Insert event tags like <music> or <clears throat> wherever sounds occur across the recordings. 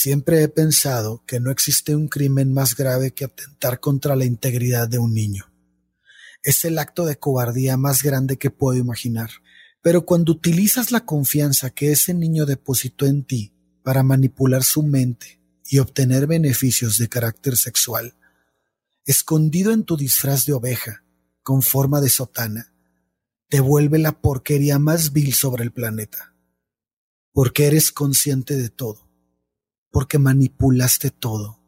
Siempre he pensado que no existe un crimen más grave que atentar contra la integridad de un niño. Es el acto de cobardía más grande que puedo imaginar. Pero cuando utilizas la confianza que ese niño depositó en ti para manipular su mente y obtener beneficios de carácter sexual, escondido en tu disfraz de oveja, con forma de sotana, te vuelve la porquería más vil sobre el planeta. Porque eres consciente de todo, porque manipulaste todo,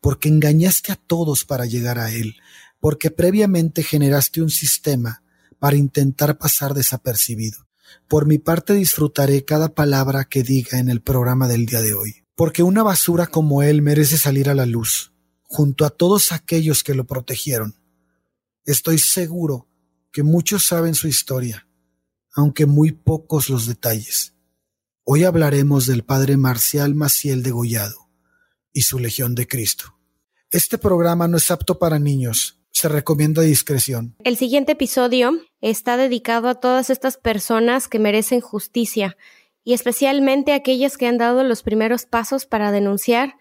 porque engañaste a todos para llegar a él, porque previamente generaste un sistema para intentar pasar desapercibido. Por mi parte disfrutaré cada palabra que diga en el programa del día de hoy, porque una basura como él merece salir a la luz, junto a todos aquellos que lo protegieron. Estoy seguro que muchos saben su historia, aunque muy pocos los detalles. Hoy hablaremos del padre Marcial Maciel de Gollado y su Legión de Cristo. Este programa no es apto para niños, se recomienda discreción. El siguiente episodio está dedicado a todas estas personas que merecen justicia y especialmente a aquellas que han dado los primeros pasos para denunciar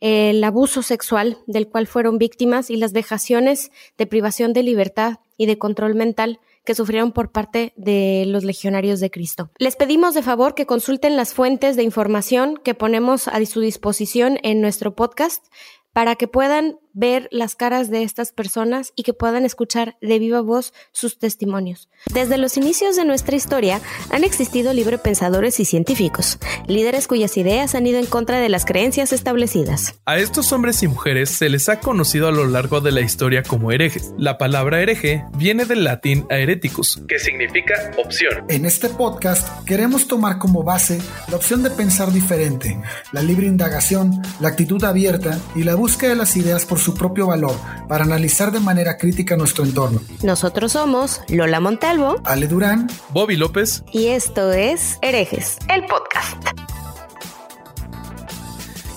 el abuso sexual del cual fueron víctimas y las vejaciones de privación de libertad y de control mental que sufrieron por parte de los legionarios de Cristo. Les pedimos de favor que consulten las fuentes de información que ponemos a su disposición en nuestro podcast para que puedan ver las caras de estas personas y que puedan escuchar de viva voz sus testimonios. Desde los inicios de nuestra historia han existido librepensadores y científicos, líderes cuyas ideas han ido en contra de las creencias establecidas. A estos hombres y mujeres se les ha conocido a lo largo de la historia como herejes. La palabra hereje viene del latín aereticus, que significa opción. En este podcast queremos tomar como base la opción de pensar diferente, la libre indagación, la actitud abierta y la búsqueda de las ideas por su propio valor para analizar de manera crítica nuestro entorno. Nosotros somos Lola Montalvo, Ale Durán, Bobby López y esto es Herejes, el podcast.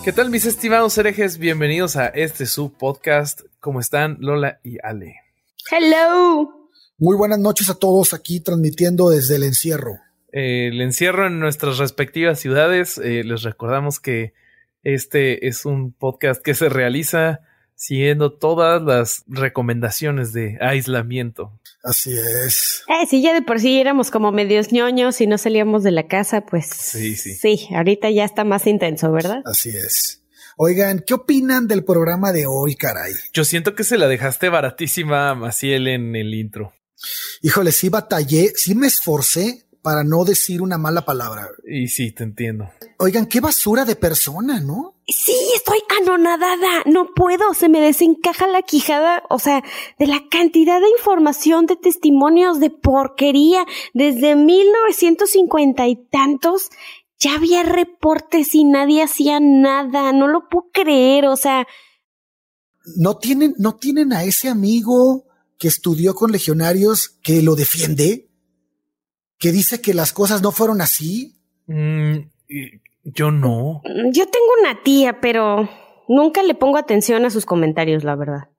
¿Qué tal mis estimados herejes? Bienvenidos a este su podcast. ¿Cómo están Lola y Ale? Hello. Muy buenas noches a todos aquí transmitiendo desde el encierro. Eh, el encierro en nuestras respectivas ciudades. Eh, les recordamos que este es un podcast que se realiza siguiendo todas las recomendaciones de aislamiento. Así es. Eh, si ya de por sí éramos como medios ñoños y no salíamos de la casa, pues sí, sí. Sí, ahorita ya está más intenso, ¿verdad? Así es. Oigan, ¿qué opinan del programa de hoy, caray? Yo siento que se la dejaste baratísima a Maciel en el intro. Híjole, sí batallé, sí me esforcé para no decir una mala palabra. Y sí, te entiendo. Oigan, qué basura de persona, ¿no? Sí, estoy anonadada. No puedo, se me desencaja la quijada, o sea, de la cantidad de información, de testimonios, de porquería. Desde 1950 y tantos ya había reportes y nadie hacía nada. No lo puedo creer, o sea. No tienen, no tienen a ese amigo que estudió con legionarios que lo defiende que dice que las cosas no fueron así? Mm, yo no. Yo tengo una tía, pero nunca le pongo atención a sus comentarios, la verdad.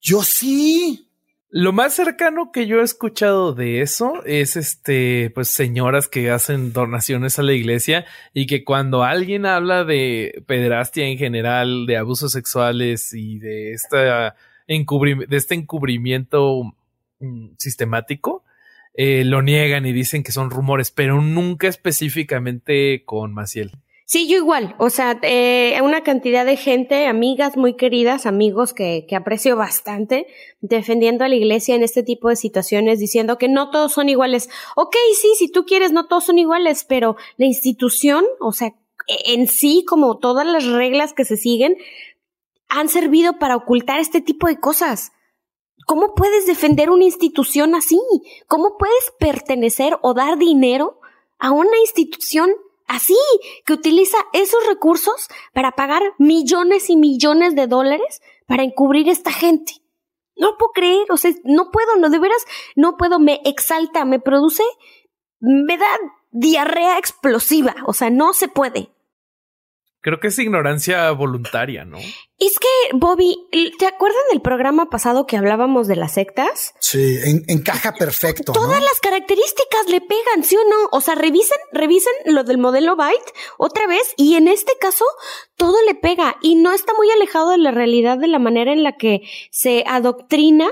Yo sí. Lo más cercano que yo he escuchado de eso es este, pues señoras que hacen donaciones a la iglesia y que cuando alguien habla de pederastia en general, de abusos sexuales y de esta de este encubrimiento mm, sistemático, eh, lo niegan y dicen que son rumores, pero nunca específicamente con Maciel. Sí, yo igual, o sea, eh, una cantidad de gente, amigas muy queridas, amigos que, que aprecio bastante, defendiendo a la iglesia en este tipo de situaciones, diciendo que no todos son iguales. Ok, sí, si tú quieres, no todos son iguales, pero la institución, o sea, e, en sí, como todas las reglas que se siguen, han servido para ocultar este tipo de cosas. ¿Cómo puedes defender una institución así? ¿Cómo puedes pertenecer o dar dinero a una institución así, que utiliza esos recursos para pagar millones y millones de dólares para encubrir a esta gente? No puedo creer, o sea, no puedo, no, de veras, no puedo, me exalta, me produce, me da diarrea explosiva, o sea, no se puede. Creo que es ignorancia voluntaria, ¿no? Es que, Bobby, ¿te acuerdas del programa pasado que hablábamos de las sectas? Sí, encaja perfecto. Todas las características le pegan, ¿sí o no? O sea, revisen, revisen lo del modelo Byte otra vez y en este caso todo le pega y no está muy alejado de la realidad de la manera en la que se adoctrina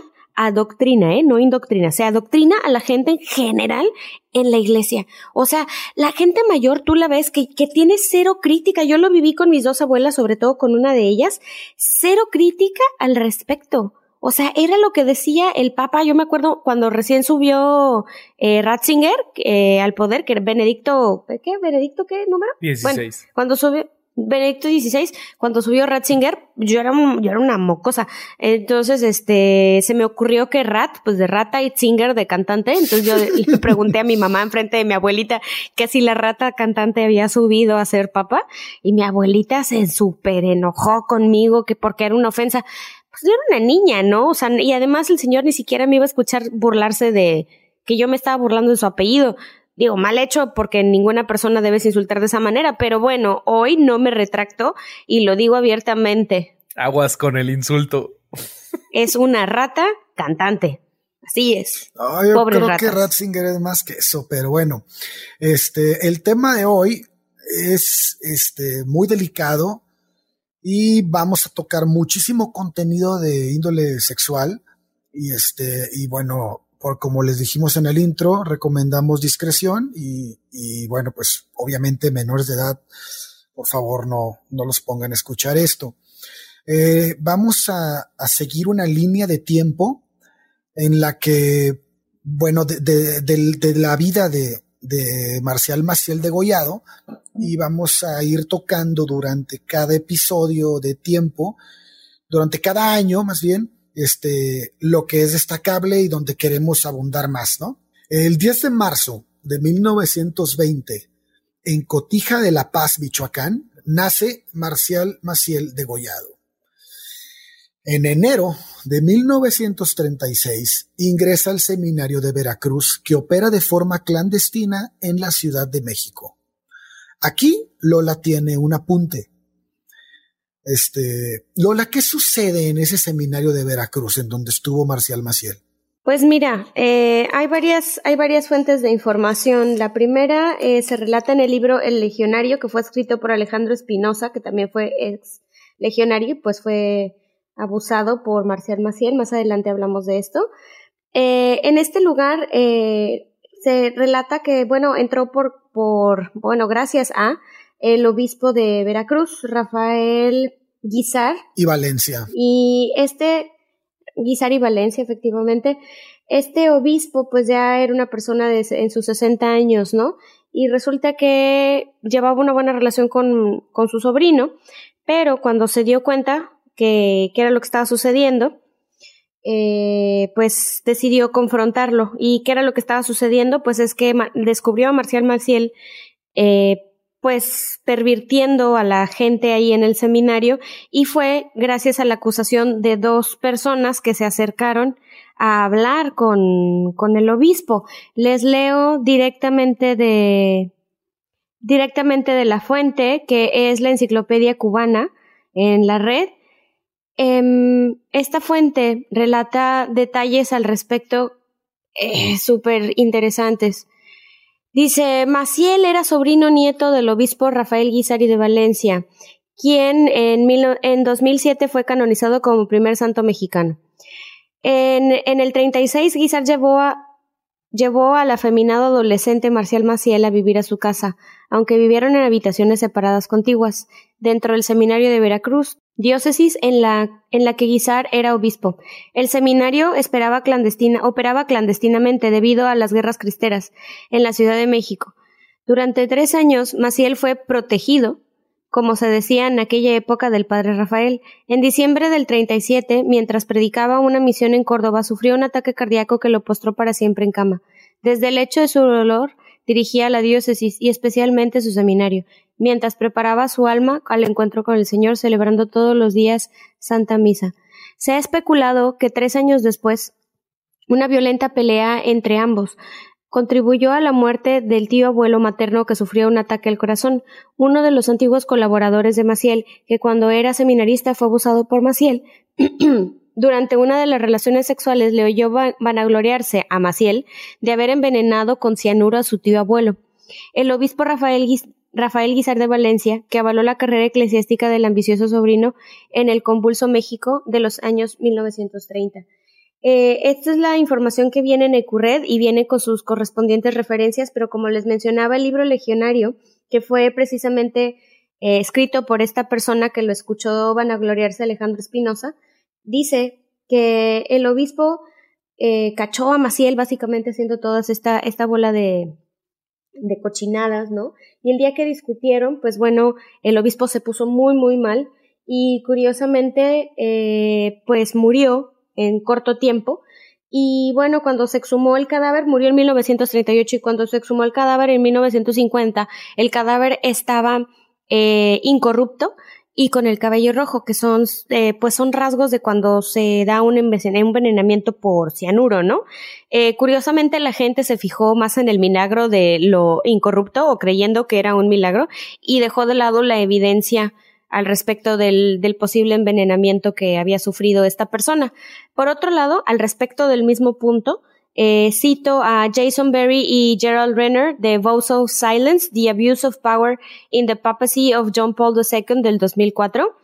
adoctrina, ¿eh? No indoctrina, se adoctrina a la gente en general en la iglesia. O sea, la gente mayor, tú la ves que, que tiene cero crítica. Yo lo viví con mis dos abuelas, sobre todo con una de ellas, cero crítica al respecto. O sea, era lo que decía el Papa. Yo me acuerdo cuando recién subió eh, Ratzinger eh, al poder, que era Benedicto, ¿qué? ¿Benedicto qué número? 16. cuando subió, Benedicto XVI, cuando subió Ratzinger, yo era, yo era una mocosa. Entonces, este, se me ocurrió que Rat, pues de rata y Zinger de cantante. Entonces yo le pregunté a mi mamá enfrente de mi abuelita que si la rata cantante había subido a ser papa. Y mi abuelita se súper enojó conmigo que porque era una ofensa. Pues yo era una niña, ¿no? O sea, y además el señor ni siquiera me iba a escuchar burlarse de que yo me estaba burlando de su apellido digo, mal hecho porque ninguna persona debes insultar de esa manera, pero bueno, hoy no me retracto y lo digo abiertamente. Aguas con el insulto. Es una rata cantante. Así es. yo creo que Ratzinger es más que eso, pero bueno, este, el tema de hoy es este, muy delicado y vamos a tocar muchísimo contenido de índole sexual y este, y bueno, por como les dijimos en el intro, recomendamos discreción y, bueno, pues obviamente menores de edad, por favor no, no los pongan a escuchar esto. Eh, vamos a, seguir una línea de tiempo en la que, bueno, de, la vida de, de Marcial Maciel Degollado y vamos a ir tocando durante cada episodio de tiempo, durante cada año más bien, este, lo que es destacable y donde queremos abundar más, ¿no? El 10 de marzo de 1920, en Cotija de La Paz, Michoacán, nace Marcial Maciel Degollado. En enero de 1936 ingresa al seminario de Veracruz que opera de forma clandestina en la Ciudad de México. Aquí Lola tiene un apunte. Este, Lola, ¿qué sucede en ese seminario de Veracruz en donde estuvo Marcial Maciel? Pues mira, eh, hay, varias, hay varias fuentes de información. La primera eh, se relata en el libro El Legionario, que fue escrito por Alejandro Espinosa, que también fue ex legionario, pues fue abusado por Marcial Maciel. Más adelante hablamos de esto. Eh, en este lugar se relata que, bueno, entró por, por, bueno, gracias a el obispo de Veracruz, Rafael Guizar. Y Valencia. Y este, Guizar y Valencia, efectivamente, este obispo pues ya era una persona de, en sus 60 años, ¿no? Y resulta que llevaba una buena relación con, con su sobrino, pero cuando se dio cuenta que, que era lo que estaba sucediendo, eh, pues decidió confrontarlo. ¿Y qué era lo que estaba sucediendo? Pues es que descubrió a Marcial Maciel eh, pues pervirtiendo a la gente ahí en el seminario y fue gracias a la acusación de dos personas que se acercaron a hablar con, con el obispo. Les leo directamente de directamente de la fuente que es la enciclopedia cubana en la red. Em, esta fuente relata detalles al respecto eh, súper interesantes. Dice, Maciel era sobrino nieto del obispo Rafael Guisari de Valencia, quien en, en 2007 fue canonizado como primer santo mexicano. En, en el 36, Guisar llevó a, llevó al afeminado adolescente Marcial Maciel a vivir a su casa, aunque vivieron en habitaciones separadas contiguas, dentro del seminario de Veracruz, diócesis en la, en la que Guizar era obispo. El seminario esperaba clandestina, operaba clandestinamente debido a las guerras cristeras en la Ciudad de México. Durante tres años, Maciel fue protegido, como se decía en aquella época del padre Rafael. En diciembre del 37, mientras predicaba una misión en Córdoba, sufrió un ataque cardíaco que lo postró para siempre en cama. Desde el hecho de su dolor, dirigía la diócesis y especialmente su seminario, mientras preparaba su alma al encuentro con el Señor celebrando todos los días Santa Misa. Se ha especulado que tres años después, una violenta pelea entre ambos contribuyó a la muerte del tío abuelo materno que sufrió un ataque al corazón, uno de los antiguos colaboradores de Maciel, que cuando era seminarista fue abusado por Maciel. <clears throat> Durante una de las relaciones sexuales le oyó vanagloriarse a Maciel de haber envenenado con cianuro a su tío abuelo. El obispo Rafael, Rafael Guizar de Valencia, que avaló la carrera eclesiástica del ambicioso sobrino en el convulso México de los años 1930. Eh, esta es la información que viene en Ecurred y viene con sus correspondientes referencias, pero como les mencionaba, el libro Legionario, que fue precisamente eh, escrito por esta persona que lo escuchó vanagloriarse Alejandro Espinosa, dice que el obispo eh, cachó a Maciel básicamente haciendo toda esta, esta bola de, de cochinadas, ¿no? Y el día que discutieron, pues bueno, el obispo se puso muy, muy mal y curiosamente, pues murió en corto tiempo. Y bueno, cuando se exhumó el cadáver, murió en 1938 y cuando se exhumó el cadáver en 1950, el cadáver estaba eh, incorrupto y con el cabello rojo, que son, eh, pues son rasgos de cuando se da un envenenamiento por cianuro, ¿no? Eh, curiosamente la gente se fijó más en el milagro de lo incorrupto o creyendo que era un milagro y dejó de lado la evidencia al respecto del, del, posible envenenamiento que había sufrido esta persona. Por otro lado, al respecto del mismo punto, eh, cito a Jason Berry y Gerald Renner de Voice of Silence, The Abuse of Power in the Papacy of John Paul II del 2004.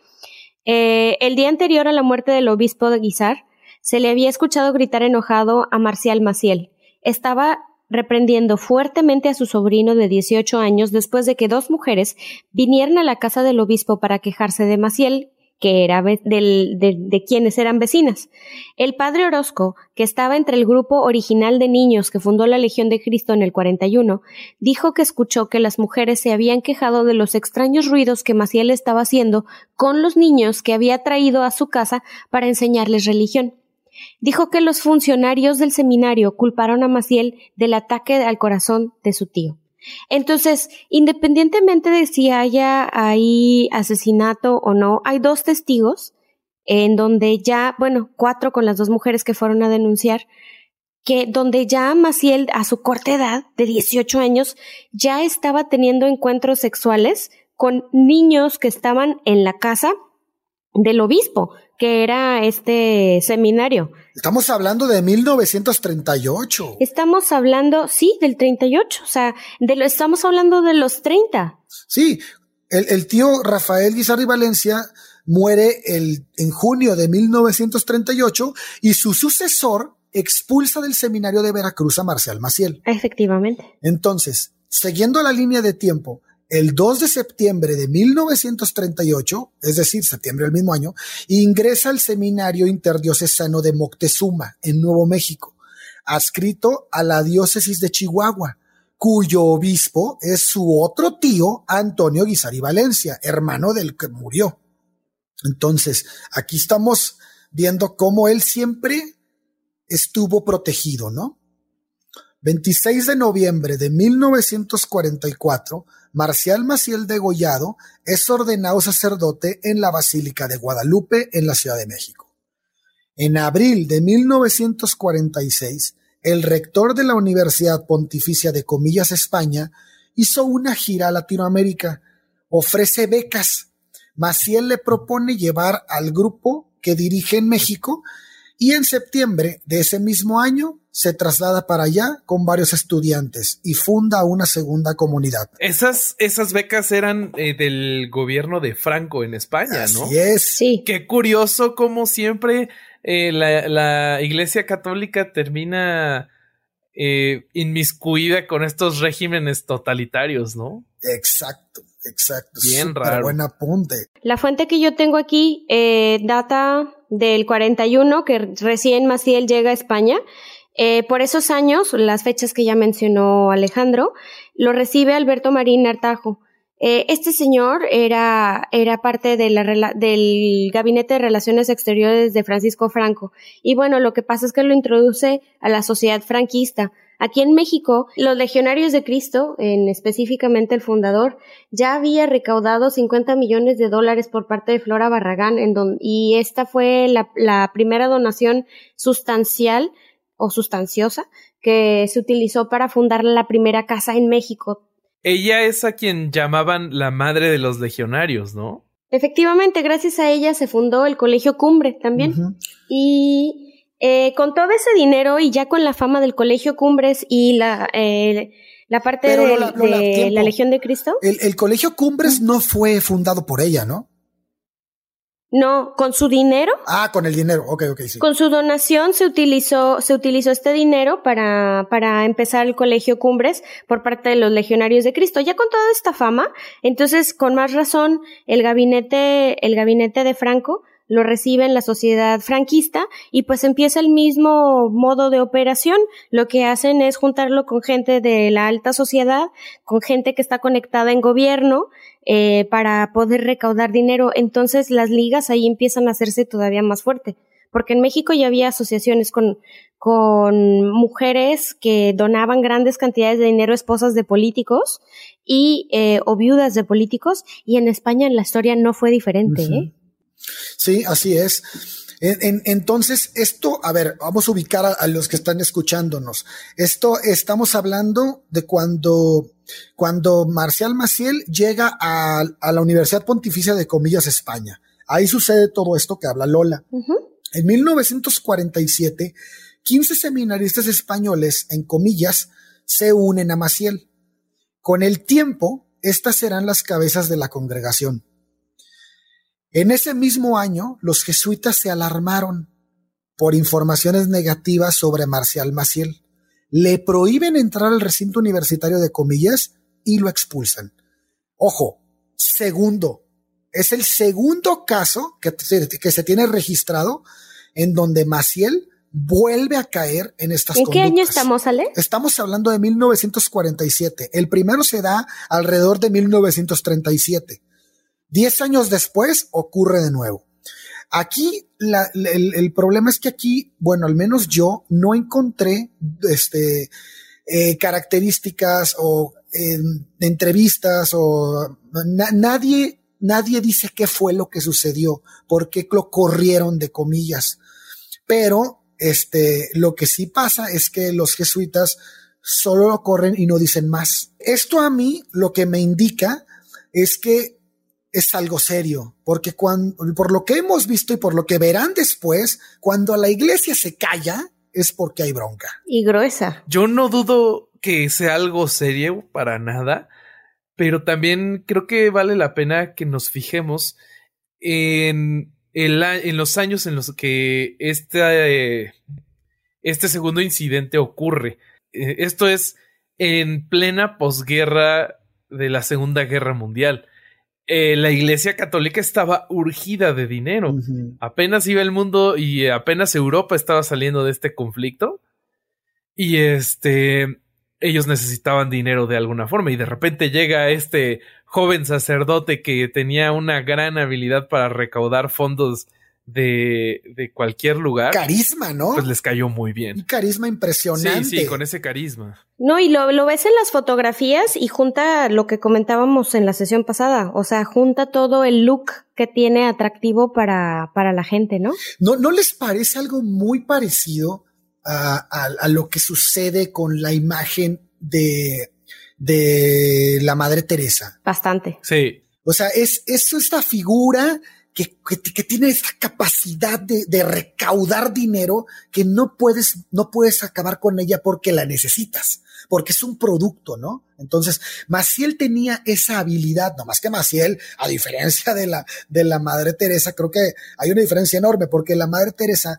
Eh, el día anterior a la muerte del obispo de Guizar, se le había escuchado gritar enojado a Marcial Maciel. Estaba reprendiendo fuertemente a su sobrino de 18 años después de que dos mujeres vinieran a la casa del obispo para quejarse de Maciel, que era de, de, quienes eran vecinas. El padre Orozco, que estaba entre el grupo original de niños que fundó la Legión de Cristo en el 41, dijo que escuchó que las mujeres se habían quejado de los extraños ruidos que Maciel estaba haciendo con los niños que había traído a su casa para enseñarles religión. Dijo que los funcionarios del seminario culparon a Maciel del ataque al corazón de su tío. Entonces, independientemente de si haya ahí asesinato o no, hay dos testigos en donde ya, bueno, cuatro con las dos mujeres que fueron a denunciar, que donde ya Maciel, a su corta edad de 18 años, ya estaba teniendo encuentros sexuales con niños que estaban en la casa del obispo que era este seminario. Estamos hablando de 1938. Estamos hablando, sí, del 38, o sea, de lo, estamos hablando de los 30. Sí, el, tío Rafael Guizarri Valencia muere el, en junio de 1938 y su sucesor expulsa del seminario de Veracruz a Marcial Maciel. Efectivamente. Entonces, siguiendo la línea de tiempo, el 2 de septiembre de 1938, es decir, septiembre del mismo año, ingresa al Seminario Interdiocesano de Moctezuma, en Nuevo México, adscrito a la diócesis de Chihuahua, cuyo obispo es su otro tío, Antonio Guisari Valencia, hermano del que murió. Entonces, aquí estamos viendo cómo él siempre estuvo protegido, ¿no? 26 de noviembre de 1944, Marcial Maciel Degollado es ordenado sacerdote en la Basílica de Guadalupe en la Ciudad de México. En abril de 1946, el rector de la Universidad Pontificia de Comillas España hizo una gira a Latinoamérica, ofrece becas. Maciel le propone llevar al grupo que dirige en México y en septiembre de ese mismo año se traslada para allá con varios estudiantes y funda una segunda comunidad. Esas, esas becas eran eh, del gobierno de Franco en España, ¿no? Así es. Sí. Qué curioso como siempre eh, la, Iglesia Católica termina eh, inmiscuida con estos regímenes totalitarios, ¿no? Exacto. Exacto. Bien raro. Buen apunte. La fuente que yo tengo aquí data del 41, que recién Maciel llega a España eh, por esos años, las fechas que ya mencionó Alejandro, lo recibe Alberto Marín Artajo. Eh, este señor era, era parte de la, del Gabinete de Relaciones Exteriores de Francisco Franco. Y bueno, lo que pasa es que lo introduce a la sociedad franquista. Aquí en México, los legionarios de Cristo, en específicamente el fundador, ya había recaudado 50 millones de dólares por parte de Flora Barragán, en y esta fue la primera donación sustancial o sustanciosa que se utilizó para fundar la primera casa en México. Ella es a quien llamaban la madre de los legionarios, ¿no? Efectivamente, gracias a ella se fundó el Colegio Cumbre también. Y eh, con todo ese dinero y ya con la fama del Colegio Cumbres y la, eh, la parte de, la Legión de Cristo. El, el Colegio Cumbres no fue fundado por ella, ¿no? No, con su dinero. Ah, con el dinero, ok, ok, sí. Con su donación se utilizó, se utilizó este dinero para, para empezar el colegio Cumbres por parte de los legionarios de Cristo. Ya con toda esta fama, entonces con más razón el gabinete, el gabinete de Franco lo recibe en la sociedad franquista y pues empieza el mismo modo de operación. Lo que hacen es juntarlo con gente de la alta sociedad, con gente que está conectada en gobierno, eh, para poder recaudar dinero. Entonces las ligas ahí empiezan a hacerse todavía más fuerte. Porque en México ya había asociaciones con, con mujeres que donaban grandes cantidades de dinero a esposas de políticos y eh, o viudas de políticos y en España la historia no fue diferente. ¿eh? Sí, así es. Entonces, esto, a ver, vamos a ubicar a, los que están escuchándonos. Esto estamos hablando de cuando, cuando Marcial Maciel llega a, la Universidad Pontificia de Comillas, España. Ahí sucede todo esto que habla Lola. En 1947, 15 seminaristas españoles, en comillas, se unen a Maciel. Con el tiempo, estas serán las cabezas de la congregación. En ese mismo año, los jesuitas se alarmaron por informaciones negativas sobre Marcial Maciel. Le prohíben entrar al recinto universitario de comillas y lo expulsan. Ojo, segundo, es el segundo caso que, que se tiene registrado en donde Maciel vuelve a caer en estas ¿En qué año estamos, Ale? Estamos hablando de 1947. El primero se da alrededor de 1937. Diez años después ocurre de nuevo. Aquí el, problema es que aquí, bueno, al menos yo no encontré este, eh, características o entrevistas o nadie, nadie dice qué fue lo que sucedió, por qué lo corrieron de comillas. Pero este, lo que sí pasa es que los jesuitas solo lo corren y no dicen más. Esto a mí lo que me indica es que es algo serio, porque cuando, por lo que hemos visto y por lo que verán después, cuando la iglesia se calla, es porque hay bronca. Y gruesa. Yo no dudo que sea algo serio para nada, pero también creo que vale la pena que nos fijemos en, en los años en los que este, este segundo incidente ocurre. Eh, esto es en plena posguerra de la Segunda Guerra Mundial. Eh, la Iglesia Católica estaba urgida de dinero. Apenas iba el mundo y apenas Europa estaba saliendo de este conflicto. Y este, ellos necesitaban dinero de alguna forma. Y de repente llega este joven sacerdote que tenía una gran habilidad para recaudar fondos de, de cualquier lugar. Carisma, ¿no? Pues les cayó muy bien. carisma impresionante. Sí, sí, con ese carisma. No, y lo, lo ves en las fotografías y junta lo que comentábamos en la sesión pasada. O sea, junta todo el look que tiene atractivo para, para la gente, ¿no? ¿No, no les parece algo muy parecido a, a, lo que sucede con la imagen de, de la Madre Teresa? Bastante. Sí. O sea, es, es esta figura que, tiene esta capacidad de, recaudar dinero que no puedes, no puedes acabar con ella porque la necesitas, porque es un producto, ¿no? Entonces, Maciel tenía esa habilidad, no más que Maciel, a diferencia de la, de la Madre Teresa, creo que hay una diferencia enorme porque la Madre Teresa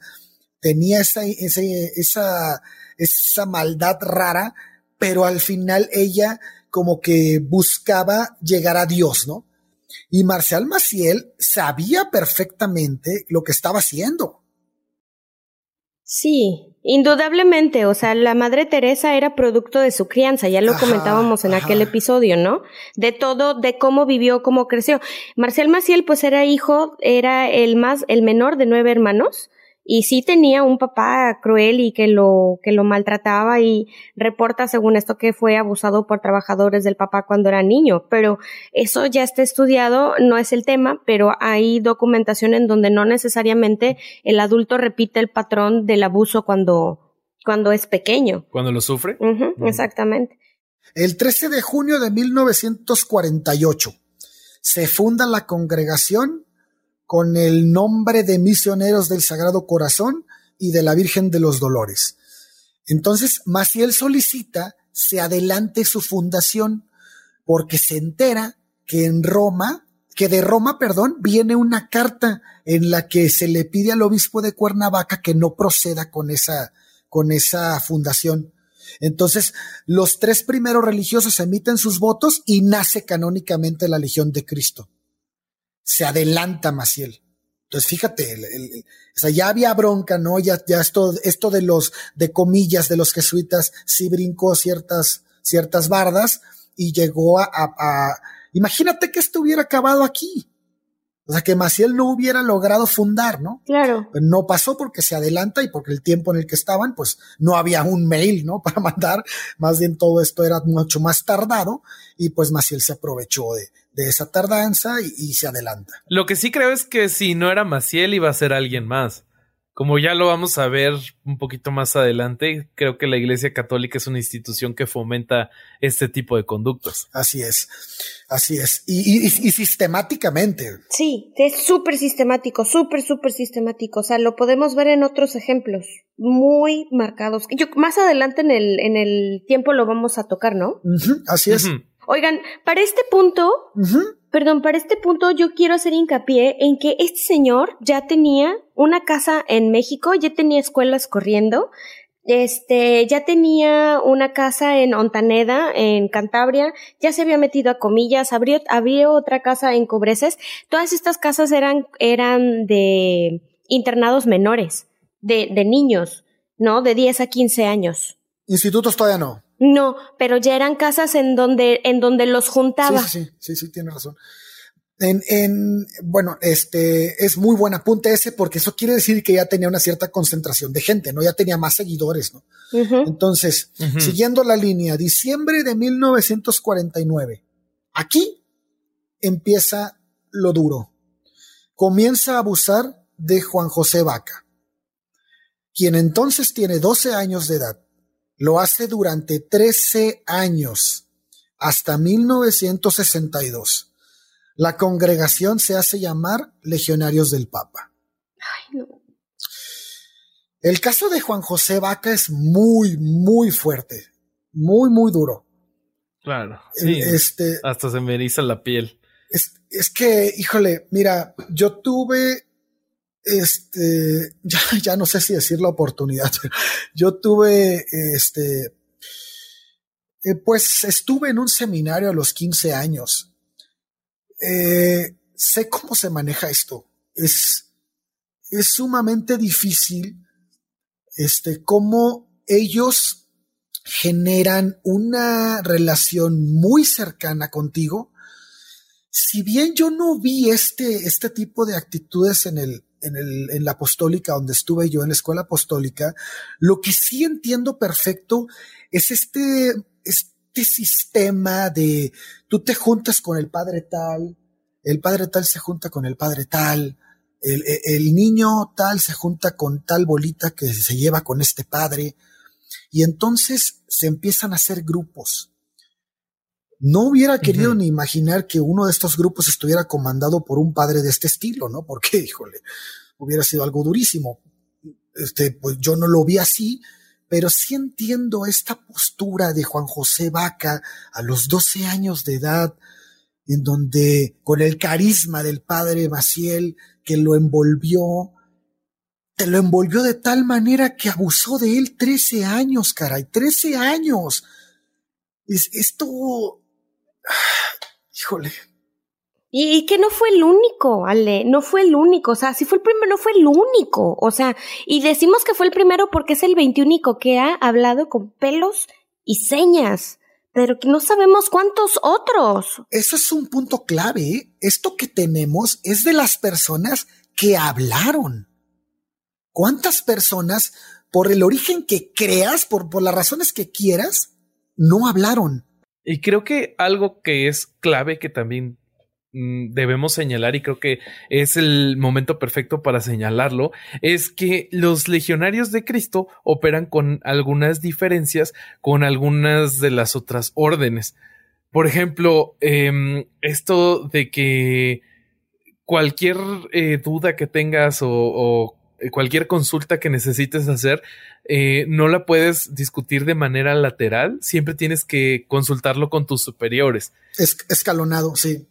tenía esa, esa, esa maldad rara, pero al final ella como que buscaba llegar a Dios, ¿no? Y Marcial Maciel sabía perfectamente lo que estaba haciendo. Sí, indudablemente, o sea, la Madre Teresa era producto de su crianza, ya lo comentábamos en aquel episodio, ¿no? De todo, de cómo vivió, cómo creció. Marcial Maciel, pues era hijo, era el más, el menor de nueve hermanos, y sí tenía un papá cruel y que lo, que lo maltrataba y reporta según esto que fue abusado por trabajadores del papá cuando era niño, pero eso ya está estudiado, no es el tema, pero hay documentación en donde no necesariamente el adulto repite el patrón del abuso cuando, cuando es pequeño. Cuando lo sufre. Exactamente. El 13 de junio de 1948 se funda la congregación con el nombre de Misioneros del Sagrado Corazón y de la Virgen de los Dolores. Entonces, Maciel solicita se adelante su fundación porque se entera que en Roma, que de Roma, perdón, viene una carta en la que se le pide al obispo de Cuernavaca que no proceda con esa, con esa fundación. Entonces, los tres primeros religiosos emiten sus votos y nace canónicamente la Legión de Cristo. Se adelanta Maciel. Entonces, fíjate, o sea, ya había bronca, ¿no? Ya, ya esto, esto de los, de comillas, de los jesuitas, sí brincó ciertas, ciertas bardas y llegó a, a imagínate que esto hubiera acabado aquí. O sea, que Maciel no hubiera logrado fundar, ¿no? Claro. No pasó porque se adelanta y porque el tiempo en el que estaban, pues no había un mail, ¿no? <laughs> Para mandar. Más bien todo esto era mucho más tardado y pues Maciel se aprovechó de, de esa tardanza y, y, se adelanta. Lo que sí creo es que si no era Maciel iba a ser alguien más. Como ya lo vamos a ver un poquito más adelante, creo que la Iglesia Católica es una institución que fomenta este tipo de conductas. Así es, así es. Y, y, y sistemáticamente. Sí, es súper sistemático, súper, súper sistemático. O sea, lo podemos ver en otros ejemplos muy marcados. Yo, más adelante en el, en el tiempo lo vamos a tocar, ¿no? Uh -huh, así es. Uh -huh. Oigan, para este punto, uh -huh. perdón, para este punto yo quiero hacer hincapié en que este señor ya tenía una casa en México, ya tenía escuelas corriendo, este, ya tenía una casa en Ontaneda, en Cantabria, ya se había metido a comillas, abrió, había otra casa en Cobreces. Todas estas casas eran, eran de internados menores, de, de niños, ¿no? De 10 a 15 años. Institutos todavía no. No, pero ya eran casas en donde, en donde los juntaba. Sí, sí, sí, sí, tiene razón. En, en, bueno, este es muy buen apunte ese porque eso quiere decir que ya tenía una cierta concentración de gente, ¿no? Ya tenía más seguidores, ¿no? Uh -huh. Entonces, uh -huh. siguiendo la línea, diciembre de 1949, aquí empieza lo duro. Comienza a abusar de Juan José Vaca, quien entonces tiene 12 años de edad lo hace durante 13 años, hasta 1962. La congregación se hace llamar Legionarios del Papa. Ay, no. El caso de Juan José Vaca es muy, muy fuerte, muy, muy duro. Claro, sí. Este, hasta se me eriza la piel. Es, es que, híjole, mira, yo tuve este, <laughs> ya, ya no sé si decir la oportunidad, <laughs> yo tuve, este, eh, pues estuve en un seminario a los 15 años. Eh, sé cómo se maneja esto. Es, es sumamente difícil, este, cómo ellos generan una relación muy cercana contigo. Si bien yo no vi este, este tipo de actitudes en el, en, el, en la apostólica, donde estuve yo en la escuela apostólica, lo que sí entiendo perfecto es este, este sistema de tú te juntas con el padre tal, el padre tal se junta con el padre tal, el, el niño tal se junta con tal bolita que se lleva con este padre, y entonces se empiezan a hacer grupos. No hubiera querido uh -huh. ni imaginar que uno de estos grupos estuviera comandado por un padre de este estilo, ¿no? Porque, <laughs> híjole, hubiera sido algo durísimo. Este, pues yo no lo vi así, pero sí entiendo esta postura de Juan José Vaca a los 12 años de edad, en donde con el carisma del padre Maciel que lo envolvió, te lo envolvió de tal manera que abusó de él 13 años, caray, 13 años. Es, esto Híjole. Y, y, que no fue el único, Ale, no fue el único, o sea, si fue el primero, no fue el único, o sea, y decimos que fue el primero porque es el veintiúnico que ha hablado con pelos y señas, pero que no sabemos cuántos otros. Eso es un punto clave, ¿eh? esto que tenemos es de las personas que hablaron. ¿Cuántas personas, por el origen que creas, por, por las razones que quieras, no hablaron? Y creo que algo que es clave que también mm, debemos señalar, y creo que es el momento perfecto para señalarlo, es que los legionarios de Cristo operan con algunas diferencias con algunas de las otras órdenes. Por ejemplo, em, esto de que cualquier eh, duda que tengas o, eh, cualquier consulta que necesites hacer, eh, no la puedes discutir de manera lateral, siempre tienes que consultarlo con tus superiores. Es escalonado, sí.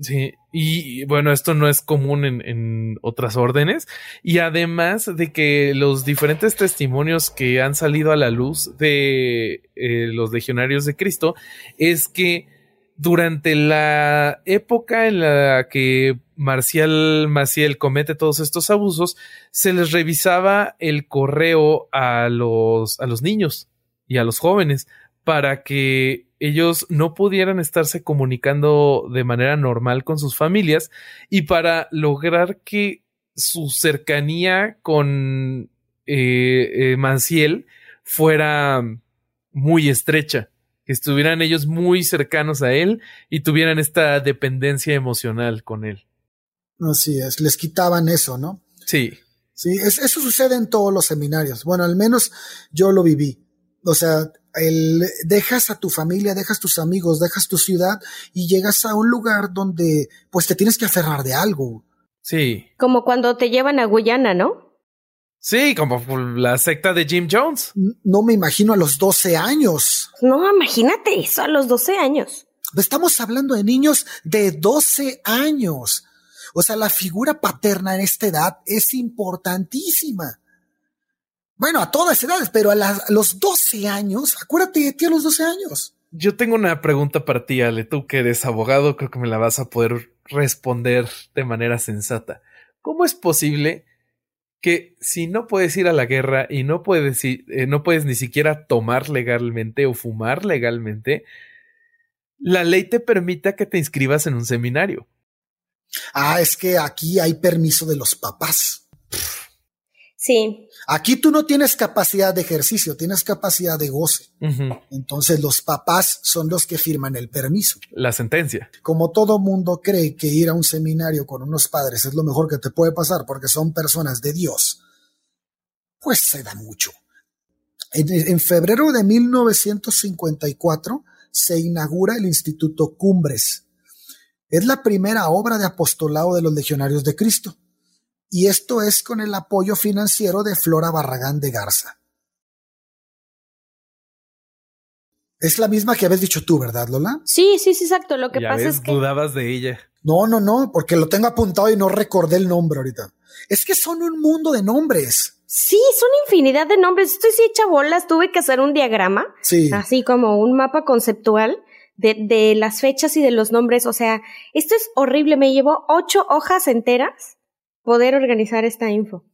Sí, y bueno, esto no es común en, otras órdenes. Y además de que los diferentes testimonios que han salido a la luz de eh, los legionarios de Cristo es que durante la época en la que Marcial Maciel comete todos estos abusos, se les revisaba el correo a los, a los niños y a los jóvenes para que ellos no pudieran estarse comunicando de manera normal con sus familias y para lograr que su cercanía con eh, eh, fuera muy estrecha, que estuvieran ellos muy cercanos a él y tuvieran esta dependencia emocional con él. Así es, les quitaban eso, ¿no? Sí. Sí, eso sucede en todos los seminarios. Bueno, al menos yo lo viví. O sea, el, dejas a tu familia, dejas tus amigos, dejas tu ciudad y llegas a un lugar donde pues te tienes que aferrar de algo. Sí. Como cuando te llevan a Guyana, ¿no? Sí, como la secta de Jim Jones. No me imagino a los 12 años. No, imagínate eso a los 12 años. Estamos hablando de niños de 12 años. O sea, la figura paterna en esta edad es importantísima. Bueno, a todas edades, pero a, los 12 años, acuérdate de ti a los 12 años. Yo tengo una pregunta para ti, Ale. Tú que eres abogado, creo que me la vas a poder responder de manera sensata. ¿Cómo es posible que si no puedes ir a la guerra y no puedes, eh, no puedes ni siquiera tomar legalmente o fumar legalmente, la ley te permita que te inscribas en un seminario? Ah, es que aquí hay permiso de los papás. Sí. Aquí tú no tienes capacidad de ejercicio, tienes capacidad de goce. Entonces los papás son los que firman el permiso. La sentencia. Como todo mundo cree que ir a un seminario con unos padres es lo mejor que te puede pasar porque son personas de Dios, pues se da mucho. En, en febrero de 1954 se inaugura el Instituto Cumbres. Es la primera obra de apostolado de los legionarios de Cristo y esto es con el apoyo financiero de Flora Barragán de Garza. Es la misma que habías dicho tú, ¿verdad, Lola? Sí, sí, sí, exacto. Lo que pasa es que. dudabas de ella. No, no, no, porque lo tengo apuntado y no recordé el nombre ahorita. Es que son un mundo de nombres. Sí, son infinidad de nombres. Estoy sí hecha bolas. Tuve que hacer un diagrama. Sí. Así como un mapa conceptual de, de las fechas y de los nombres. O sea, esto es horrible. Me llevó ocho hojas enteras poder organizar esta info.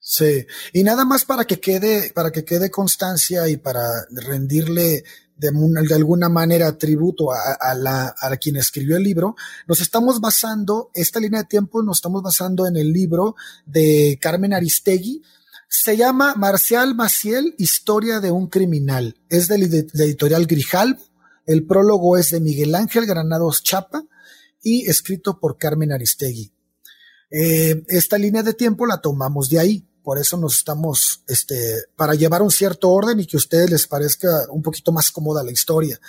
Sí, y nada más para que quede, para que quede constancia y para rendirle de, de alguna manera tributo a, la, a quien escribió el libro, nos estamos basando, esta línea de tiempo nos estamos basando en el libro de Carmen Aristegui, se llama Marcial Maciel, Historia de un criminal. Es del, editorial Grijalvo. El prólogo es de Miguel Ángel Granados Chapa y escrito por Carmen Aristegui. Eh, esta línea de tiempo la tomamos de ahí. Por eso nos estamos, este, para llevar un cierto orden y que a ustedes les parezca un poquito más cómoda la historia.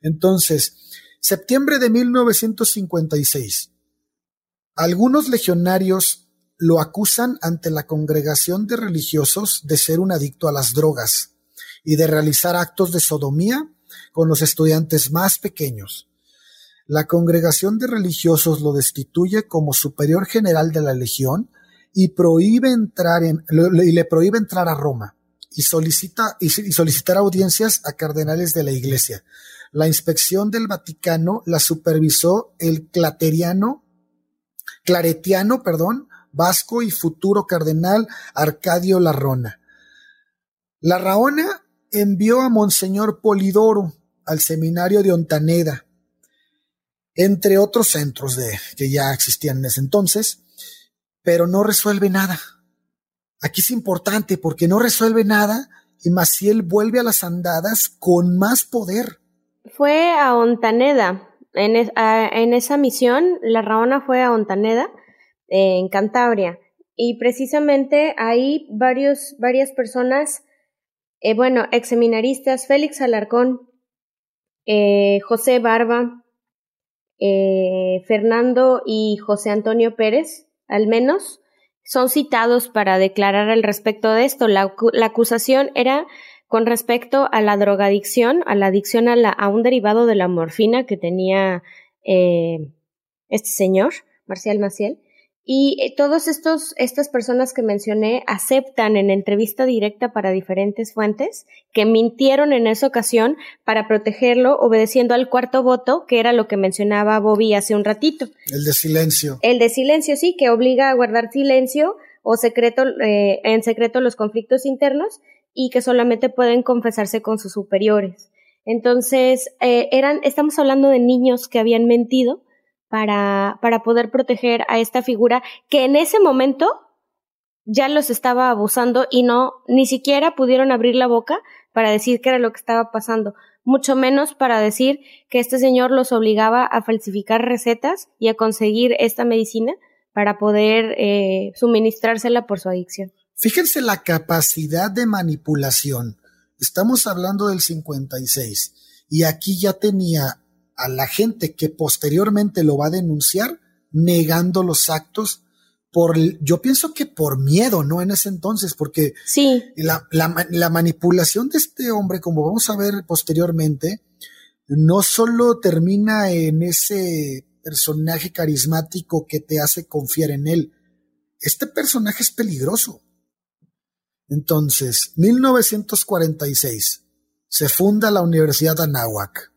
Entonces, septiembre de 1956. Algunos legionarios lo acusan ante la congregación de religiosos de ser un adicto a las drogas y de realizar actos de sodomía con los estudiantes más pequeños. La congregación de religiosos lo destituye como superior general de la legión y le prohíbe entrar a Roma y solicita y solicitar audiencias a cardenales de la iglesia. La inspección del Vaticano la supervisó el clateriano, claretiano, perdón, vasco y futuro cardenal Arcadio Larrona. Larraona envió a Monseñor Polidoro al seminario de Ontaneda entre otros centros de, que ya existían en ese entonces, pero no resuelve nada. Aquí es importante porque no resuelve nada y Maciel vuelve a las andadas con más poder. Fue a Ontaneda En, esa misión, la Raona fue a Ontaneda, eh, en Cantabria, y precisamente ahí varios, varias personas, eh, bueno, exseminaristas, Félix Alarcón, eh, José Barba, eh, Fernando y José Antonio Pérez, al menos, son citados para declarar al respecto de esto. La, acusación era con respecto a la drogadicción, a la adicción a, la, a un derivado de la morfina que tenía eh, este señor, Marcial Maciel, y eh, todas estas personas que mencioné aceptan en entrevista directa para diferentes fuentes que mintieron en esa ocasión para protegerlo obedeciendo al cuarto voto, que era lo que mencionaba Bobby hace un ratito. El de silencio. El de silencio, sí, que obliga a guardar silencio o secreto, eh, en secreto los conflictos internos y que solamente pueden confesarse con sus superiores. Entonces, eh, eran, estamos hablando de niños que habían mentido para, para poder proteger a esta figura que en ese momento ya los estaba abusando y no, ni siquiera pudieron abrir la boca para decir qué era lo que estaba pasando, mucho menos para decir que este señor los obligaba a falsificar recetas y a conseguir esta medicina para poder eh, suministrársela por su adicción. Fíjense la capacidad de manipulación. Estamos hablando del 56 y aquí ya tenía a la gente que posteriormente lo va a denunciar negando los actos por, yo pienso que por miedo, ¿no? En ese entonces, porque sí. la, la, manipulación de este hombre, como vamos a ver posteriormente, no solo termina en ese personaje carismático que te hace confiar en él, este personaje es peligroso. Entonces, 1946, se funda la Universidad de Anáhuac.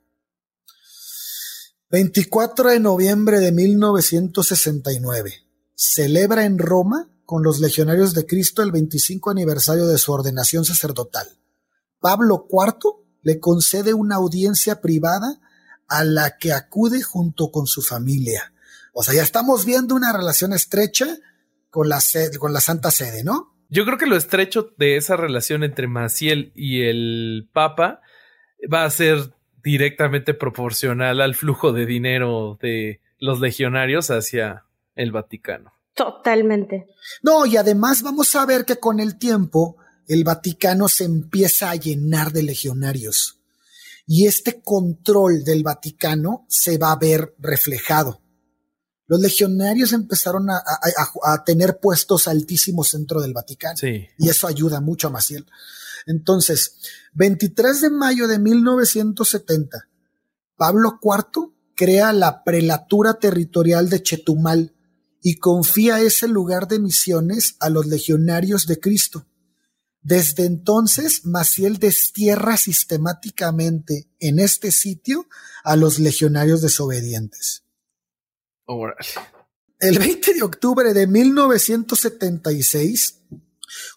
24 de noviembre de 1969. Celebra en Roma con los legionarios de Cristo el 25 aniversario de su ordenación sacerdotal. Pablo IV le concede una audiencia privada a la que acude junto con su familia. O sea, ya estamos viendo una relación estrecha con la, con la Santa Sede, ¿no? Yo creo que lo estrecho de esa relación entre Maciel y el Papa va a ser directamente proporcional al flujo de dinero de los legionarios hacia el Vaticano. Totalmente. No, y además vamos a ver que con el tiempo el Vaticano se empieza a llenar de legionarios. Y este control del Vaticano se va a ver reflejado. Los legionarios empezaron a, tener puestos altísimos dentro del Vaticano. Y eso ayuda mucho a Maciel. Entonces, 23 de mayo de 1970, Pablo IV crea la prelatura territorial de Chetumal y confía ese lugar de misiones a los legionarios de Cristo. Desde entonces, Maciel destierra sistemáticamente en este sitio a los legionarios desobedientes. El 20 de octubre de 1976,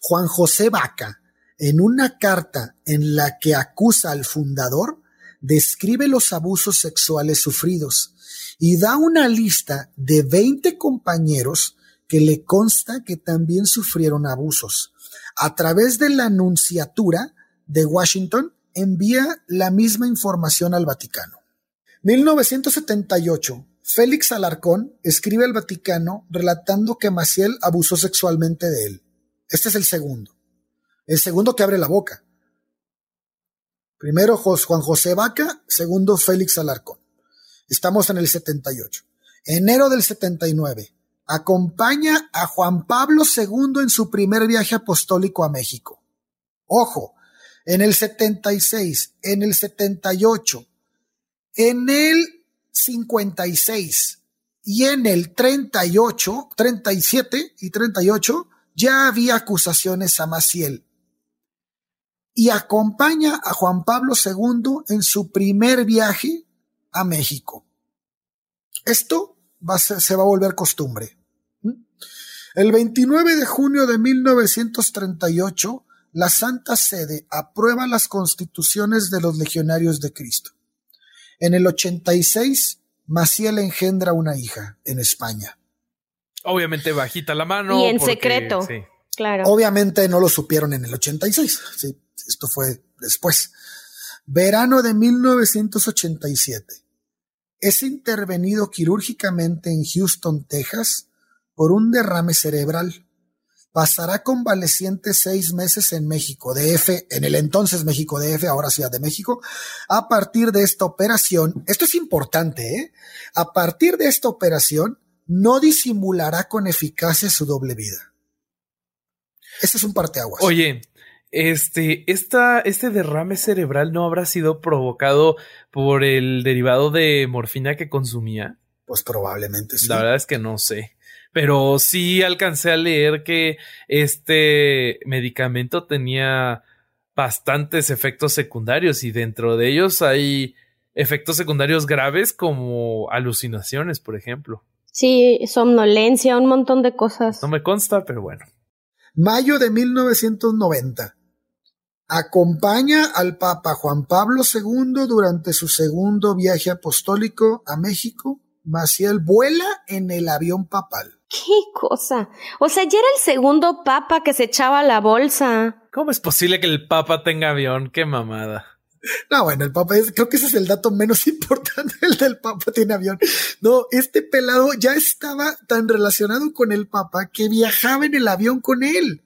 Juan José Vaca, en una carta en la que acusa al fundador, describe los abusos sexuales sufridos y da una lista de 20 compañeros que le consta que también sufrieron abusos. A través de la Anunciatura de Washington envía la misma información al Vaticano. 1978. Félix Alarcón escribe al Vaticano relatando que Maciel abusó sexualmente de él. Este es el segundo el segundo que abre la boca. Primero Juan José Vaca, segundo Félix Alarcón. Estamos en el 78. Enero del 79. Acompaña a Juan Pablo II en su primer viaje apostólico a México. Ojo, en el 76, en el 78, en el 56 y en el 38, 37 y 38 ya había acusaciones a Maciel y acompaña a Juan Pablo II en su primer viaje a México. Esto va se va a volver costumbre. El 29 de junio de 1938, la Santa Sede aprueba las constituciones de los legionarios de Cristo. En el 86, Maciel engendra una hija en España. Obviamente bajita la mano. Y en secreto. Claro. Obviamente no lo supieron en el 86. Sí. Esto fue después. Verano de 1987. es intervenido quirúrgicamente en Houston, Texas, por un derrame cerebral. Pasará convaleciente seis meses en México DF, en el entonces México DF, ahora Ciudad de México. A partir de esta operación, esto es importante, ¿eh? A partir de esta operación, no disimulará con eficacia su doble vida. Ese es un parteaguas. Oye, este, esta, este derrame cerebral no habrá sido provocado por el derivado de morfina que consumía. Pues probablemente sí. La verdad es que no sé. Pero sí alcancé a leer que este medicamento tenía bastantes efectos secundarios y dentro de ellos hay efectos secundarios graves como alucinaciones, por ejemplo. Sí, somnolencia, un montón de cosas. No me consta, pero bueno. Mayo de 1990. Acompaña al Papa Juan Pablo II durante su segundo viaje apostólico a México. Maciel vuela en el avión papal. ¿Qué cosa? O sea, ya era el segundo papa que se echaba la bolsa. ¿Cómo es posible que el papa tenga avión? Qué mamada. No, bueno, el Papa, creo que ese es el dato menos <laughs> importante, el del Papa tiene avión. No, este pelado ya estaba tan relacionado con el Papa que viajaba en el avión con él.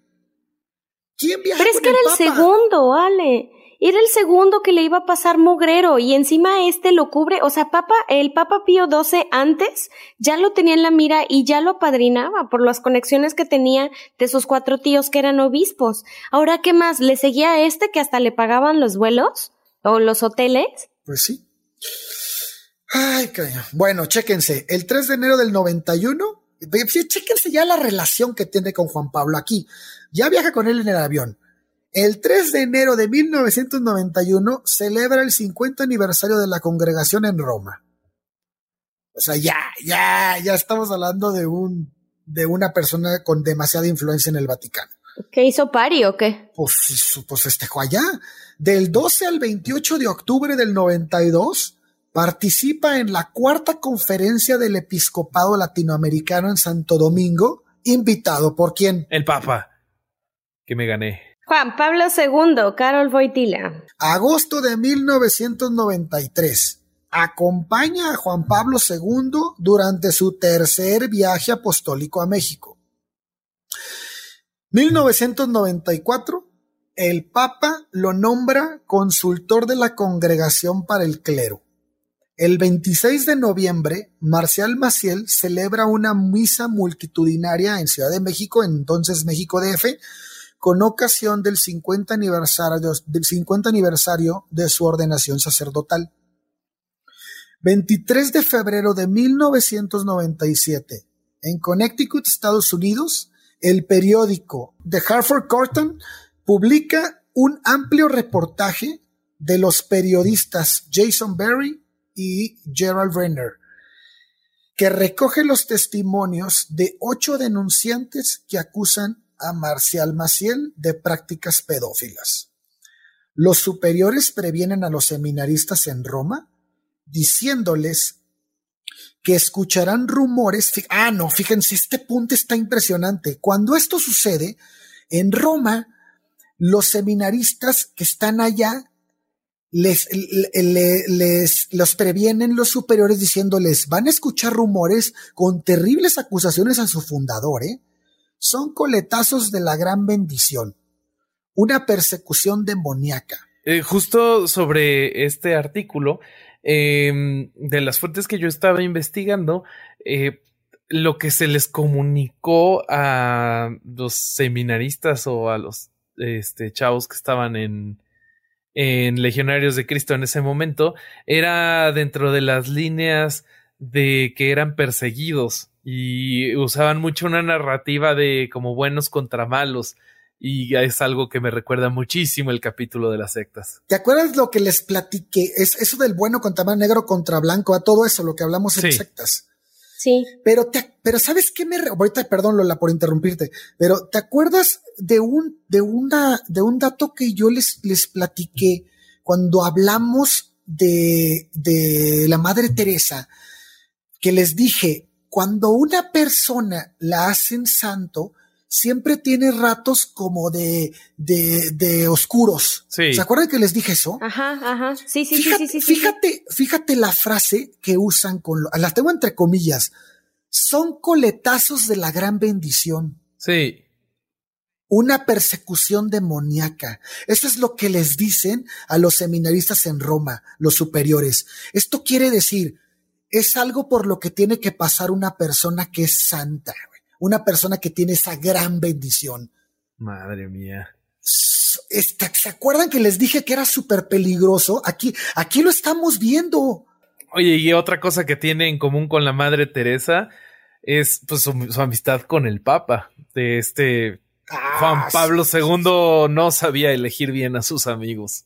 ¿Quién viajaba Pero es que era el segundo, Ale. Era el segundo que le iba a pasar mugrero y encima este lo cubre, o sea, Papa, el Papa Pío XII antes ya lo tenía en la mira y ya lo apadrinaba por las conexiones que tenía de sus cuatro tíos que eran obispos. Ahora, ¿qué más? ¿Le seguía a este que hasta le pagaban los vuelos? ¿O los hoteles? Pues sí. Ay, caña. Bueno, chéquense. El 3 de enero del 91, chéquense ya la relación que tiene con Juan Pablo aquí. Ya viaja con él en el avión. El 3 de enero de 1991 celebra el 50 aniversario de la congregación en Roma. O sea, ya, ya, ya estamos hablando de un, de una persona con demasiada influencia en el Vaticano. ¿Qué hizo Pari o qué? Pues, pues festejó allá. Del 12 al 28 de octubre del 92, participa en la cuarta conferencia del episcopado latinoamericano en Santo Domingo, invitado por quién? El Papa, que me gané. Juan Pablo II, Carol Voitila. Agosto de 1993. Acompaña a Juan Pablo II durante su tercer viaje apostólico a México. 1994. El Papa lo nombra consultor de la Congregación para el Clero. El 26 de noviembre, Marcial Maciel celebra una misa multitudinaria en Ciudad de México, entonces México DF, con ocasión del 50 aniversario, del 50 aniversario de su ordenación sacerdotal. 23 de febrero de 1997, en Connecticut, Estados Unidos, el periódico The Hartford Courant publica un amplio reportaje de los periodistas Jason Berry y Gerald Renner, que recoge los testimonios de ocho denunciantes que acusan a Marcial Maciel de prácticas pedófilas. Los superiores previenen a los seminaristas en Roma diciéndoles que escucharán rumores. Ah, no, fíjense, este punto está impresionante. Cuando esto sucede, en Roma, los seminaristas que están allá les, les, los previenen los superiores diciéndoles, van a escuchar rumores con terribles acusaciones a su fundador, ¿eh? son coletazos de la gran bendición, una persecución demoníaca. Eh, justo sobre este artículo, em, de las fuentes que yo estaba investigando, eh, lo que se les comunicó a los seminaristas o a los este, chavos que estaban en, en Legionarios de Cristo en ese momento era dentro de las líneas de que eran perseguidos y usaban mucho una narrativa de como buenos contra malos y es algo que me recuerda muchísimo el capítulo de las sectas. ¿Te acuerdas lo que les platiqué? Es eso del bueno contra mal, negro contra blanco, a todo eso, lo que hablamos en sectas. Sí. Pero te, pero sabes qué me, ahorita perdón Lola por interrumpirte, pero ¿te acuerdas de un, de una, de un dato que yo les, les platiqué cuando hablamos de, de la madre Teresa? Que les dije, cuando una persona la hacen santo, siempre tiene ratos como de, de, de oscuros. Sí. ¿Se acuerdan que les dije eso? Ajá, ajá. Sí, sí, fíjate, sí, sí, sí, Fíjate, fíjate la frase que usan con, las tengo entre comillas, son coletazos de la gran bendición. Sí. Una persecución demoníaca. Eso es lo que les dicen a los seminaristas en Roma, los superiores. Esto quiere decir, es algo por lo que tiene que pasar una persona que es santa, una persona que tiene esa gran bendición. Madre mía. ¿Se acuerdan que les dije que era súper peligroso? Aquí, aquí lo estamos viendo. Oye, y otra cosa que tiene en común con la Madre Teresa es pues, su, su amistad con el Papa. De este Ah, Juan. Pablo II no sabía elegir bien a sus amigos.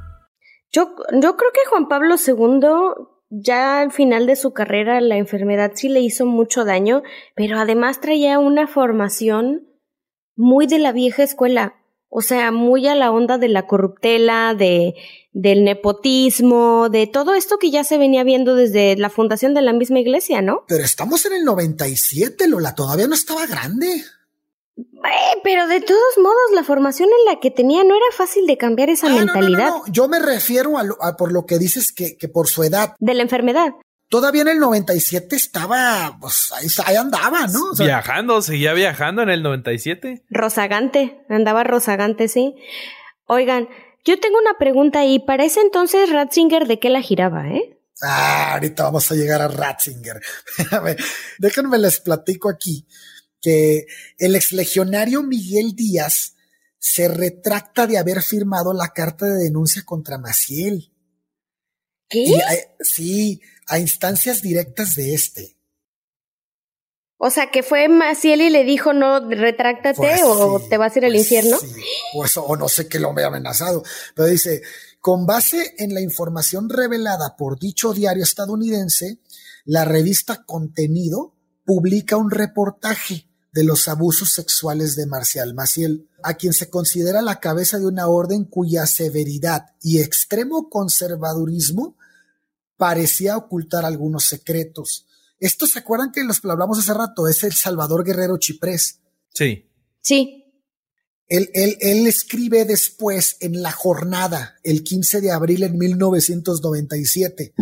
Yo, yo creo que Juan Pablo II, ya al final de su carrera, la enfermedad sí le hizo mucho daño, pero además traía una formación muy de la vieja escuela. O sea, muy a la onda de la corruptela, de, del nepotismo, de todo esto que ya se venía viendo desde la fundación de la misma iglesia, ¿no? Pero estamos en el 97, Lola, todavía no estaba grande. Eh, pero de todos modos, la formación en la que tenía no era fácil de cambiar esa Ah, no, no, no, mentalidad no, Yo me refiero a, lo- a por lo que dices que, que por su edad. de la enfermedad. Todavía en el 97 estaba, pues ahí, ahí andaba, ¿no? O sea, viajando, seguía viajando en el 97. Rozagante, andaba rozagante, sí. Oigan, yo tengo una pregunta ahí. Para ese entonces, Ratzinger, ¿de qué la giraba, eh? Ah, ahorita vamos a llegar a Ratzinger. <laughs> Déjenme les platico aquí que el exlegionario Miguel Díaz se retracta de haber firmado la carta de denuncia contra Maciel. ¿Qué? Y a- sí, a instancias directas de este. O sea, que fue Maciel y le dijo, no, retráctate Pues o sí, te vas a ir al pues infierno. sí, Pues, o no sé qué lo había amenazado. Pero dice, con base en la información revelada por dicho diario estadounidense, la revista Contenido publica un reportaje de los abusos sexuales de Marcial Maciel, a quien se considera la cabeza de una orden cuya severidad y extremo conservadurismo parecía ocultar algunos secretos. Esto se acuerdan que los hablamos hace rato, es el Salvador Guerrero Chiprés. Sí. Sí. Él, él, él escribe después en La Jornada, el 15 de abril en 1997.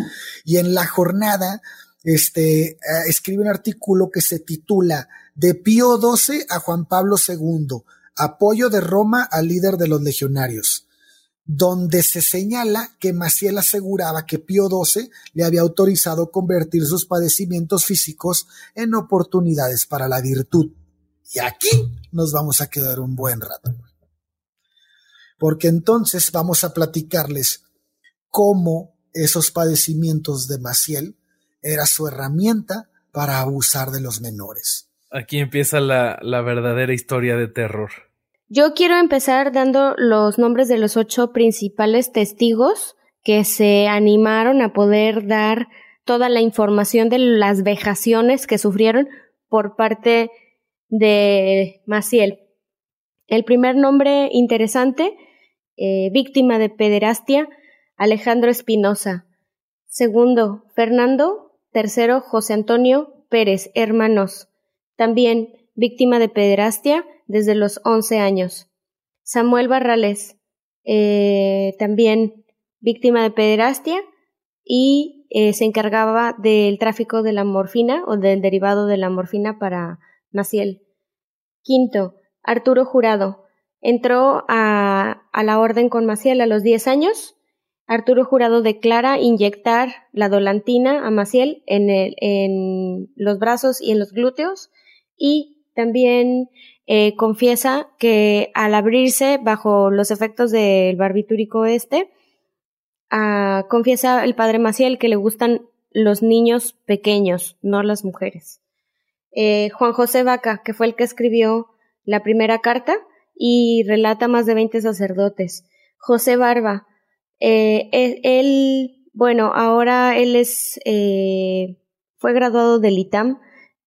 Y en La Jornada, este, eh, escribe un artículo que se titula De Pío XII a Juan Pablo II, apoyo de Roma al líder de los legionarios, donde se señala que Maciel aseguraba que Pío XII le había autorizado convertir sus padecimientos físicos en oportunidades para la virtud. Y aquí nos vamos a quedar un buen rato. Porque entonces vamos a platicarles cómo esos padecimientos de Maciel era su herramienta para abusar de los menores. Aquí empieza la, la verdadera historia de terror. Yo quiero empezar dando los nombres de los ocho principales testigos que se animaron a poder dar toda la información de las vejaciones que sufrieron por parte de Maciel. El primer nombre interesante, eh, víctima de pederastia, Alejandro Espinosa. Segundo, Fernando. Tercero, José Antonio Pérez, hermanos. También víctima de pederastia desde los 11 años. Samuel Barrales, eh, también víctima de pederastia y eh, se encargaba del tráfico de la morfina o del derivado de la morfina para Maciel. Quinto, Arturo Jurado. Entró a, la orden con Maciel a los 10 años. Arturo Jurado declara inyectar la dolantina a Maciel en, el, en los brazos y en los glúteos y también eh, confiesa que al abrirse bajo los efectos del barbitúrico este, ah, confiesa el padre Maciel que le gustan los niños pequeños, no las mujeres. eh, Juan José Vaca, que fue el que escribió la primera carta y relata más de 20 sacerdotes. José Barba, eh, e, él, bueno, ahora él es, eh, fue graduado del ITAM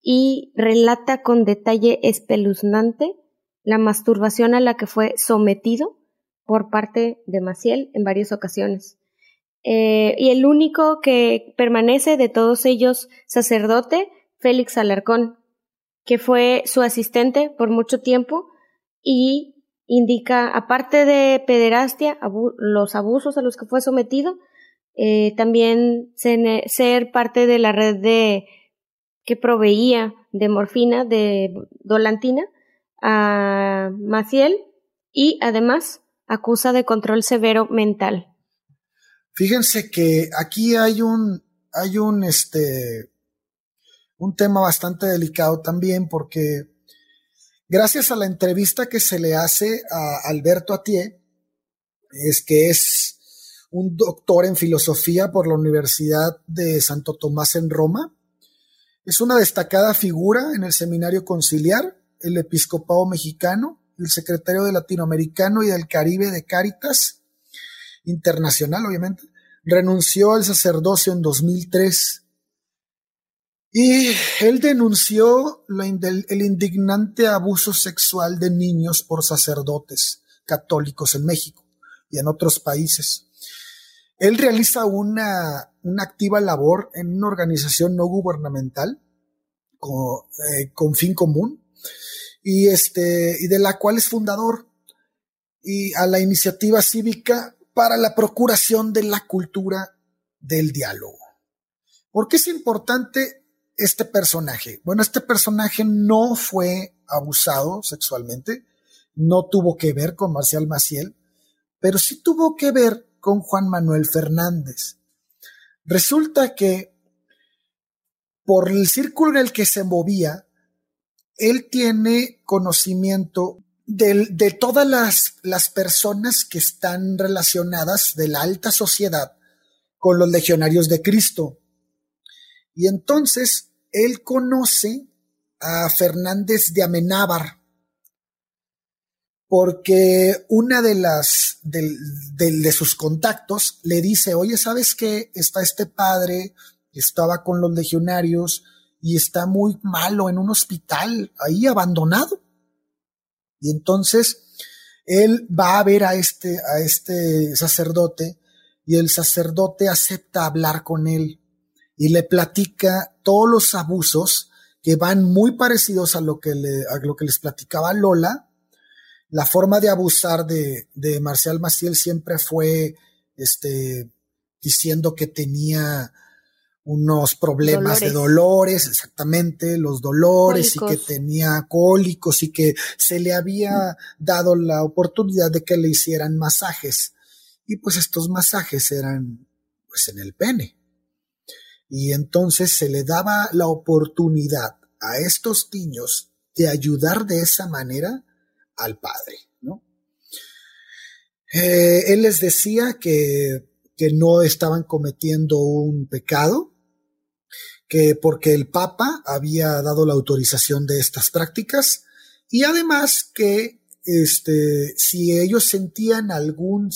y relata con detalle espeluznante la masturbación a la que fue sometido por parte de Maciel en varias ocasiones. Eh, y el único que permanece de todos ellos sacerdote, Félix Alarcón, que fue su asistente por mucho tiempo y indica, aparte de pederastia, los abusos a los que fue sometido, eh, también ser parte de la red de proveía de morfina, de dolantina, a Maciel y además acusa de control severo mental. Fíjense que aquí hay un, hay un, este, un tema bastante delicado también porque gracias a la entrevista que se le hace a Alberto Atié, es que es un doctor en filosofía por la Universidad de Santo Tomás en Roma, es una destacada figura en el seminario conciliar, el episcopado mexicano, el secretario de Latinoamericano y del Caribe de Cáritas Internacional, obviamente. Renunció al sacerdocio en 2003 y él denunció el indignante abuso sexual de niños por sacerdotes católicos en México y en otros países. Él realiza una, activa labor en una organización no gubernamental con, eh, con fin común y, este, y de la cual es fundador, y a la iniciativa cívica para la procuración de la cultura del diálogo. ¿Por qué es importante este personaje? Bueno, este personaje no fue abusado sexualmente, no tuvo que ver con Marcial Maciel, pero sí tuvo que ver con Juan Manuel Fernández. Resulta que por el círculo en el que se movía, él tiene conocimiento de, todas las, las personas que están relacionadas de la alta sociedad con los legionarios de Cristo. Y entonces él conoce a Fernández de Amenábar, porque una de las de, de, sus contactos le dice, oye, ¿sabes qué? Está este padre, estaba con los legionarios, y está muy malo en un hospital, ahí abandonado. Y entonces él va a ver a este, a este sacerdote y el sacerdote acepta hablar con él y le platica todos los abusos que van muy parecidos a lo que, le, a lo que les platicaba Lola. La forma de abusar de, de Marcial Maciel siempre fue este, diciendo que tenía unos problemas de dolores, exactamente, los dolores y que tenía cólicos y que se le había dado la oportunidad de que le hicieran masajes. Y pues estos masajes eran pues en el pene. Y entonces se le daba la oportunidad a estos niños de ayudar de esa manera al padre, ¿no? Eh, él les decía que, que no estaban cometiendo un pecado, que porque el Papa había dado la autorización de estas prácticas y además que este, si ellos sentían algún,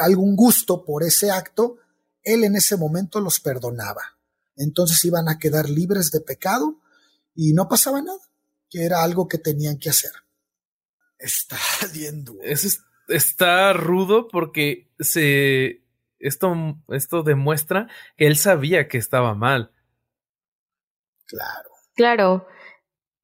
algún gusto por ese acto, él en ese momento los perdonaba. Entonces iban a quedar libres de pecado y no pasaba nada, que era algo que tenían que hacer. Está <laughs> bien está rudo porque se esto, esto demuestra que él sabía que estaba mal. Claro. Claro.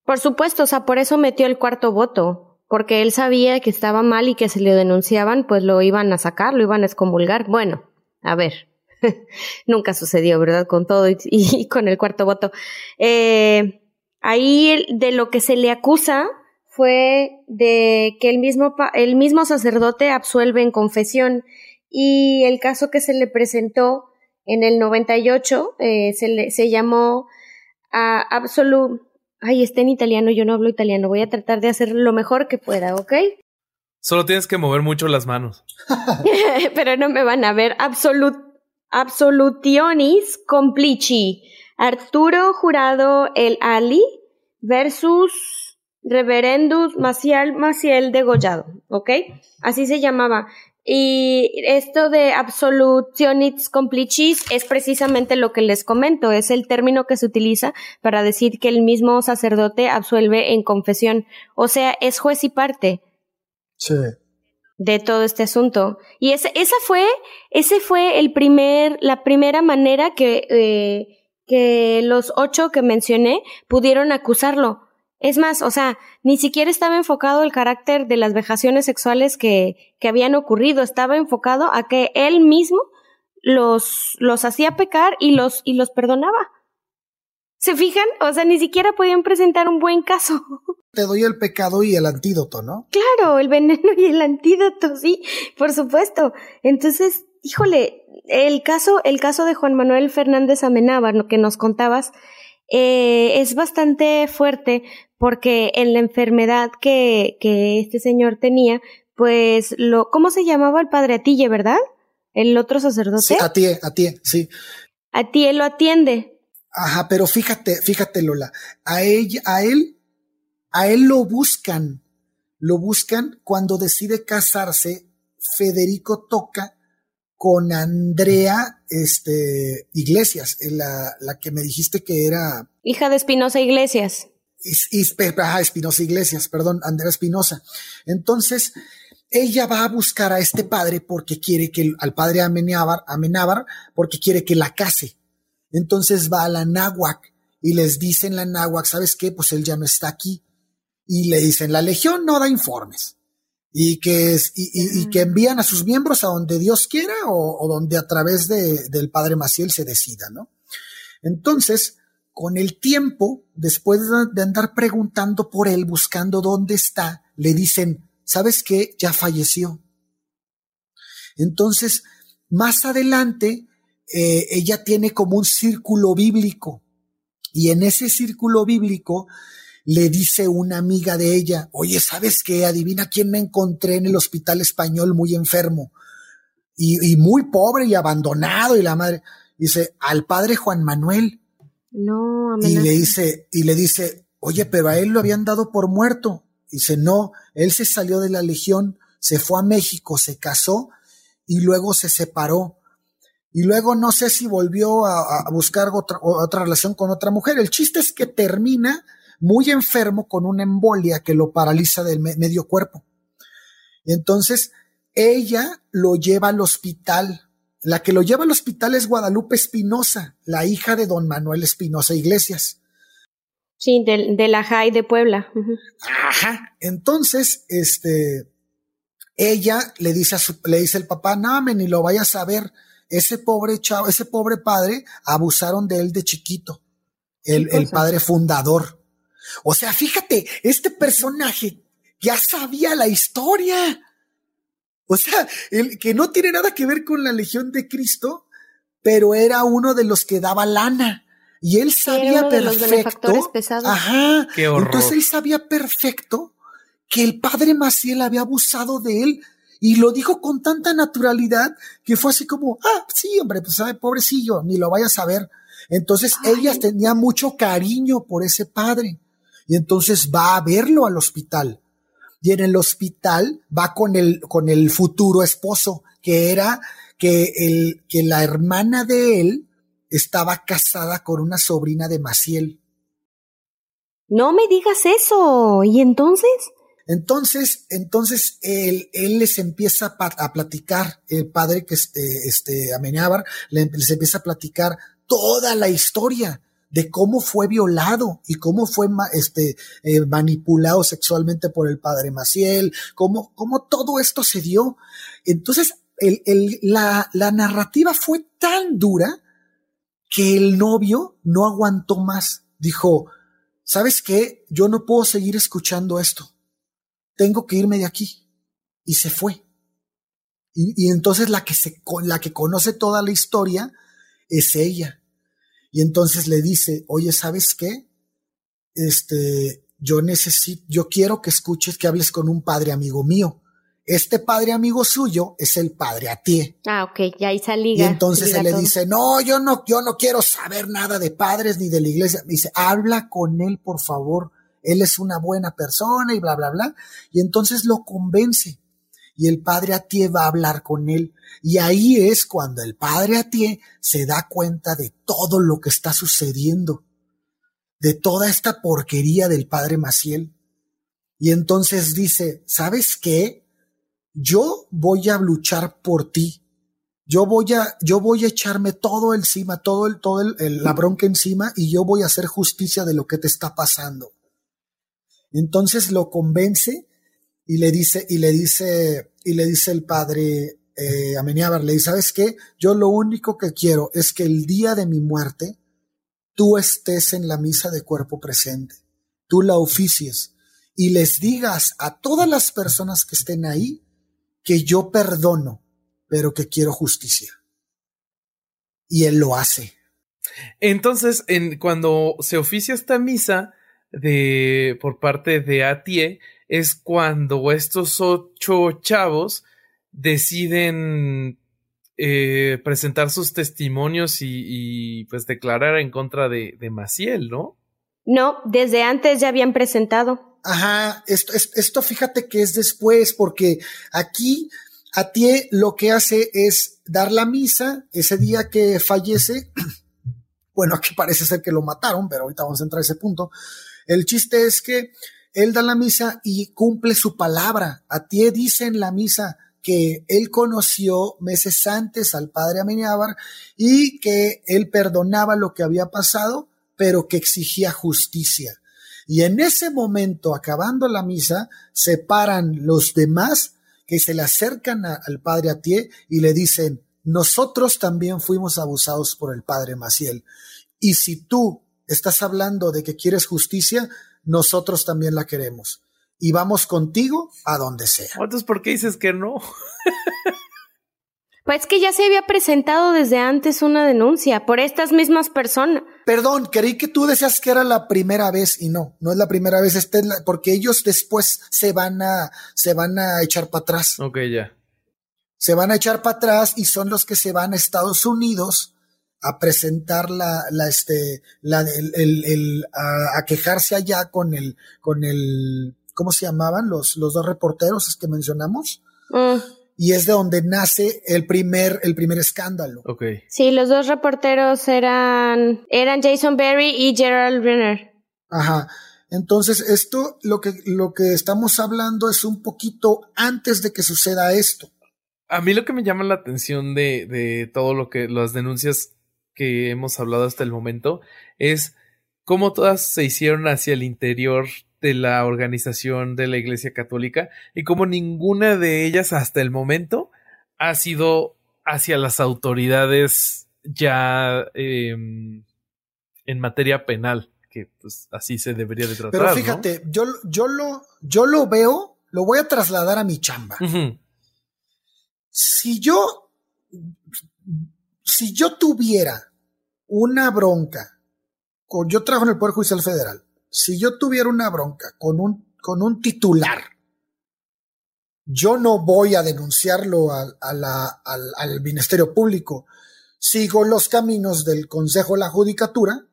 Por supuesto, o sea, por eso metió el cuarto voto, porque él sabía que estaba mal y que si lo denunciaban, pues lo iban a sacar, lo iban a excomulgar. Bueno, a ver, <laughs> nunca sucedió, ¿verdad? Con todo y, con el cuarto voto. Eh, ahí de lo que se le acusa fue de que el mismo, el mismo sacerdote absuelve en confesión y el caso que se le presentó en el 98 eh, se, le, se llamó a Absolute. Ay, está en italiano, yo no hablo italiano. Voy a tratar de hacer lo mejor que pueda, ¿ok? Solo tienes que mover mucho las manos. <laughs> <laughs> Pero no me van a ver. Absolut, absolutionis complici. Arturo Jurado el Ali versus Reverendus Maciel Maciel degollado, ¿ok? Así se llamaba. Y esto de absolutionis complicis es precisamente lo que les comento, es el término que se utiliza para decir que el mismo sacerdote absuelve en confesión, o sea, es juez y parte. Sí. De todo este asunto. Y ese, esa fue, ese fue el primer, la primera manera que, eh, que los ocho que mencioné pudieron acusarlo. Es más, o sea, ni siquiera estaba enfocado el carácter de las vejaciones sexuales que, que habían ocurrido, estaba enfocado a que él mismo los, los hacía pecar y los, y los perdonaba. ¿Se fijan? O sea, ni siquiera podían presentar un buen caso. <laughs> Te doy el pecado y el antídoto, ¿no? Claro, el veneno y el antídoto, sí, por supuesto. Entonces, híjole, el caso, el caso de Juan Manuel Fernández Amenábar, lo que nos contabas, eh, es bastante fuerte porque en la enfermedad que, que este señor tenía, pues lo, ¿cómo se llamaba el padre Atille, verdad? El otro sacerdote. Sí, Atie, sí. Atie lo atiende. Ajá, pero fíjate, fíjate Lola, a ella, a él, a él lo buscan, lo buscan cuando decide casarse, Federico toca con Andrea este, Iglesias, la, la que me dijiste que era... Hija de Espinosa Iglesias. Espinosa Iglesias, perdón, Andrea Espinosa. Entonces, ella va a buscar a este padre porque quiere que, al padre Amenábar, Amenábar, porque quiere que la case. Entonces va a la náhuac y les dicen la náhuac, ¿sabes qué? Pues él ya no está aquí. Y le dicen, la legión no da informes. Y que, y, que envían a sus miembros a donde Dios quiera o, donde a través de, del padre Maciel se decida, ¿no? Entonces, con el tiempo, después de andar preguntando por él, buscando dónde está, le dicen, ¿sabes qué? Ya falleció. Entonces, más adelante, eh, ella tiene como un círculo bíblico y en ese círculo bíblico le dice una amiga de ella, oye, ¿sabes qué? Adivina quién me encontré en el hospital español muy enfermo y, y muy pobre y abandonado y la madre. Dice, al padre Juan Manuel. No, Y le dice, y le dice, oye, pero a él lo habían dado por muerto. Dice, no, él se salió de la legión, se fue a México, se casó y luego se separó. Y luego no sé si volvió a, buscar otra, otra relación con otra mujer. El chiste es que termina muy enfermo con una embolia que lo paraliza del medio cuerpo. Y entonces ella lo lleva al hospital la que lo lleva al hospital es Guadalupe Espinosa, la hija de don Manuel Espinosa Iglesias. Sí, de, la JAI de Puebla. Ajá. Entonces, este, ella le dice a su, le dice el papá, no, me ni lo vayas a ver. Ese pobre chavo, ese pobre padre, abusaron de él de chiquito. El, el padre fundador. O sea, fíjate, este personaje ya sabía la historia. O sea, el que no tiene nada que ver con la Legión de Cristo, pero era uno de los que daba lana. Y él sabía perfecto. Ajá. Entonces él sabía perfecto que el padre Maciel había abusado de él y lo dijo con tanta naturalidad que fue así como, ah, sí, hombre, pues sabe, pobrecillo, ni lo vaya a saber. Entonces ella tenía mucho cariño por ese padre y entonces va a verlo al hospital y en el hospital va con el, con el futuro esposo, que era que, el, que la hermana de él estaba casada con una sobrina de Maciel. No me digas eso. ¿Y entonces? Entonces, entonces él, él les empieza a, platicar, el padre que este, este Amenábar, les empieza a platicar toda la historia de cómo fue violado y cómo fue este, eh, manipulado sexualmente por el padre Maciel, cómo, cómo todo esto se dio. Entonces, el, el, la, la narrativa fue tan dura que el novio no aguantó más. Dijo, ¿sabes qué? Yo no puedo seguir escuchando esto. Tengo que irme de aquí. Y se fue. Y, y entonces la que, se, la que conoce toda la historia es ella. Y entonces le dice, oye, ¿sabes qué? Este, yo necesito, yo quiero que escuches, que hables con un padre amigo mío. Este padre amigo suyo es el padre Atie. Ah, ok, ya ahí salí. Y entonces él le dice, no, yo no, yo no quiero saber nada de padres ni de la iglesia. Dice, habla con él, por favor. Él es una buena persona y bla, bla, bla. Y entonces lo convence. Y el padre Atie va a hablar con él. Y ahí es cuando el padre Atie se da cuenta de todo lo que está sucediendo. De toda esta porquería del padre Maciel. Y entonces dice, ¿sabes qué? yo voy a luchar por ti. Yo voy a, yo voy a echarme todo encima, todo el, todo el, la bronca encima y yo voy a hacer justicia de lo que te está pasando. Entonces lo convence y le dice, y le dice, y le dice el padre eh, Ameniábar, le dice, ¿sabes qué? Yo lo único que quiero es que el día de mi muerte tú estés en la misa de cuerpo presente, tú la oficies y les digas a todas las personas que estén ahí que yo perdono, pero que quiero justicia. Y él lo hace. Entonces, en, cuando se oficia esta misa de, por parte de Atie, es cuando estos ocho chavos deciden eh, presentar sus testimonios y, pues declarar en contra de, de Maciel, ¿no? No, desde antes ya habían presentado. Ajá, esto, esto fíjate que es después, porque aquí Atie lo que hace es dar la misa ese día que fallece. <clears throat> Bueno, aquí parece ser que lo mataron, pero ahorita vamos a entrar a ese punto. El chiste es que él da la misa y cumple su palabra. Atie dice en la misa que él conoció meses antes al padre Amenábar y que él perdonaba lo que había pasado, pero que exigía justicia. Y en ese momento, acabando la misa, se paran los demás que se le acercan al padre Atié y le dicen, nosotros también fuimos abusados por el padre Maciel. Y si tú estás hablando de que quieres justicia, nosotros también la queremos. Y vamos contigo a donde sea. Entonces, ¿por qué dices que no? <laughs> Pues que ya se había presentado desde antes una denuncia por estas mismas personas. Perdón, creí que tú decías que era la primera vez y no, no es la primera vez, este porque ellos después se van a, se van a echar para atrás. Ok, ya. Se van a echar para atrás y son los que se van a Estados Unidos a presentar la, la, este, la, el, el, a, quejarse allá con el, con el, ¿cómo se llamaban los, los dos reporteros que mencionamos? Mm y es de donde nace el primer, el primer escándalo. Ok. Sí, los dos reporteros eran, eran Jason Berry y Gerald Renner. Ajá. Entonces, esto, lo que, lo que estamos hablando es un poquito antes de que suceda esto. A mí lo que me llama la atención de, de todo lo que, las denuncias que hemos hablado hasta el momento, es cómo todas se hicieron hacia el interior de la organización de la Iglesia Católica y como ninguna de ellas hasta el momento ha sido hacia las autoridades ya em, en materia penal, que pues así se debería de tratar. Pero fíjate, yo, yo, lo, yo lo veo, lo voy a trasladar a mi chamba. Si yo, si yo tuviera una bronca, con, yo trabajo en el Poder Judicial Federal, si yo tuviera una bronca con un, con un titular, yo no voy a denunciarlo al, al, Ministerio Público. Sigo los caminos del Consejo de la Judicatura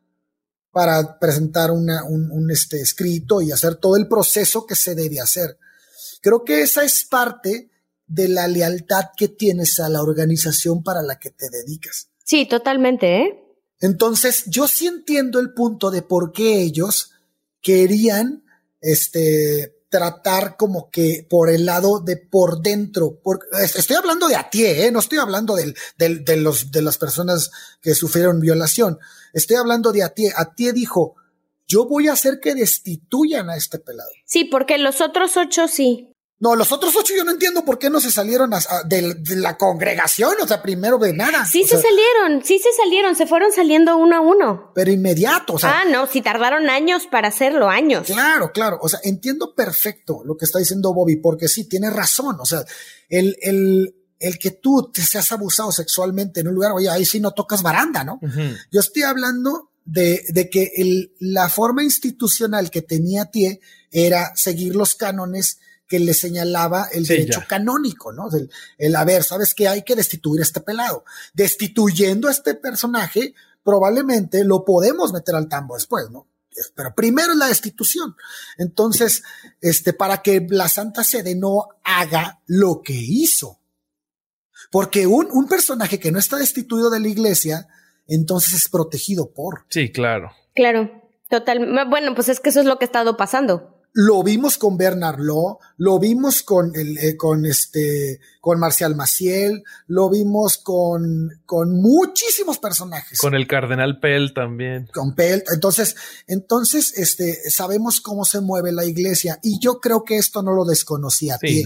para presentar un, un este, escrito y hacer todo el proceso que se debe hacer. Creo que esa es parte de la lealtad que tienes a la organización para la que te dedicas. Sí, totalmente, ¿eh? Entonces, yo sí entiendo el punto de por qué ellos querían este, tratar como que por el lado de por dentro. estoy hablando de Atie, ¿eh? no estoy hablando del, del, de, los, de las personas que sufrieron violación. Estoy hablando de Atie. Atie dijo, yo voy a hacer que destituyan a este pelado. Sí, porque los otros ocho sí. No, los otros ocho yo no entiendo por qué no se salieron de, la congregación, o sea, primero de nada. Sí se salieron, sí se salieron, se fueron saliendo uno a uno. Pero inmediato, o sea. Ah, no, si tardaron años para hacerlo, años. Claro, claro, o sea, entiendo perfecto lo que está diciendo Bobby, porque sí, tiene razón, o sea, el, el, el que tú te seas abusado sexualmente en un lugar, oye, ahí sí no tocas baranda, ¿no? Yo estoy hablando de, de que el, la forma institucional que tenía TIE era seguir los cánones que le señalaba el derecho canónico, ¿no? El, el, a ver, ¿sabes qué? Hay que destituir a este pelado. Destituyendo a este personaje, probablemente lo podemos meter al tambo después, ¿no? Pero primero es la destitución. Entonces, este, para que la Santa Sede no haga lo que hizo. Porque un, un personaje que no está destituido de la iglesia, entonces es protegido por. Sí, claro. Claro, total. Bueno, pues es que eso es lo que ha estado pasando. Lo vimos con Bernard Law, lo vimos con el, eh, con este, con Marcial Maciel, lo vimos con, con muchísimos personajes. Con el Cardenal Pell también. Con Pell. Entonces, entonces, este, sabemos cómo se mueve la iglesia y yo creo que esto no lo desconocía a ti.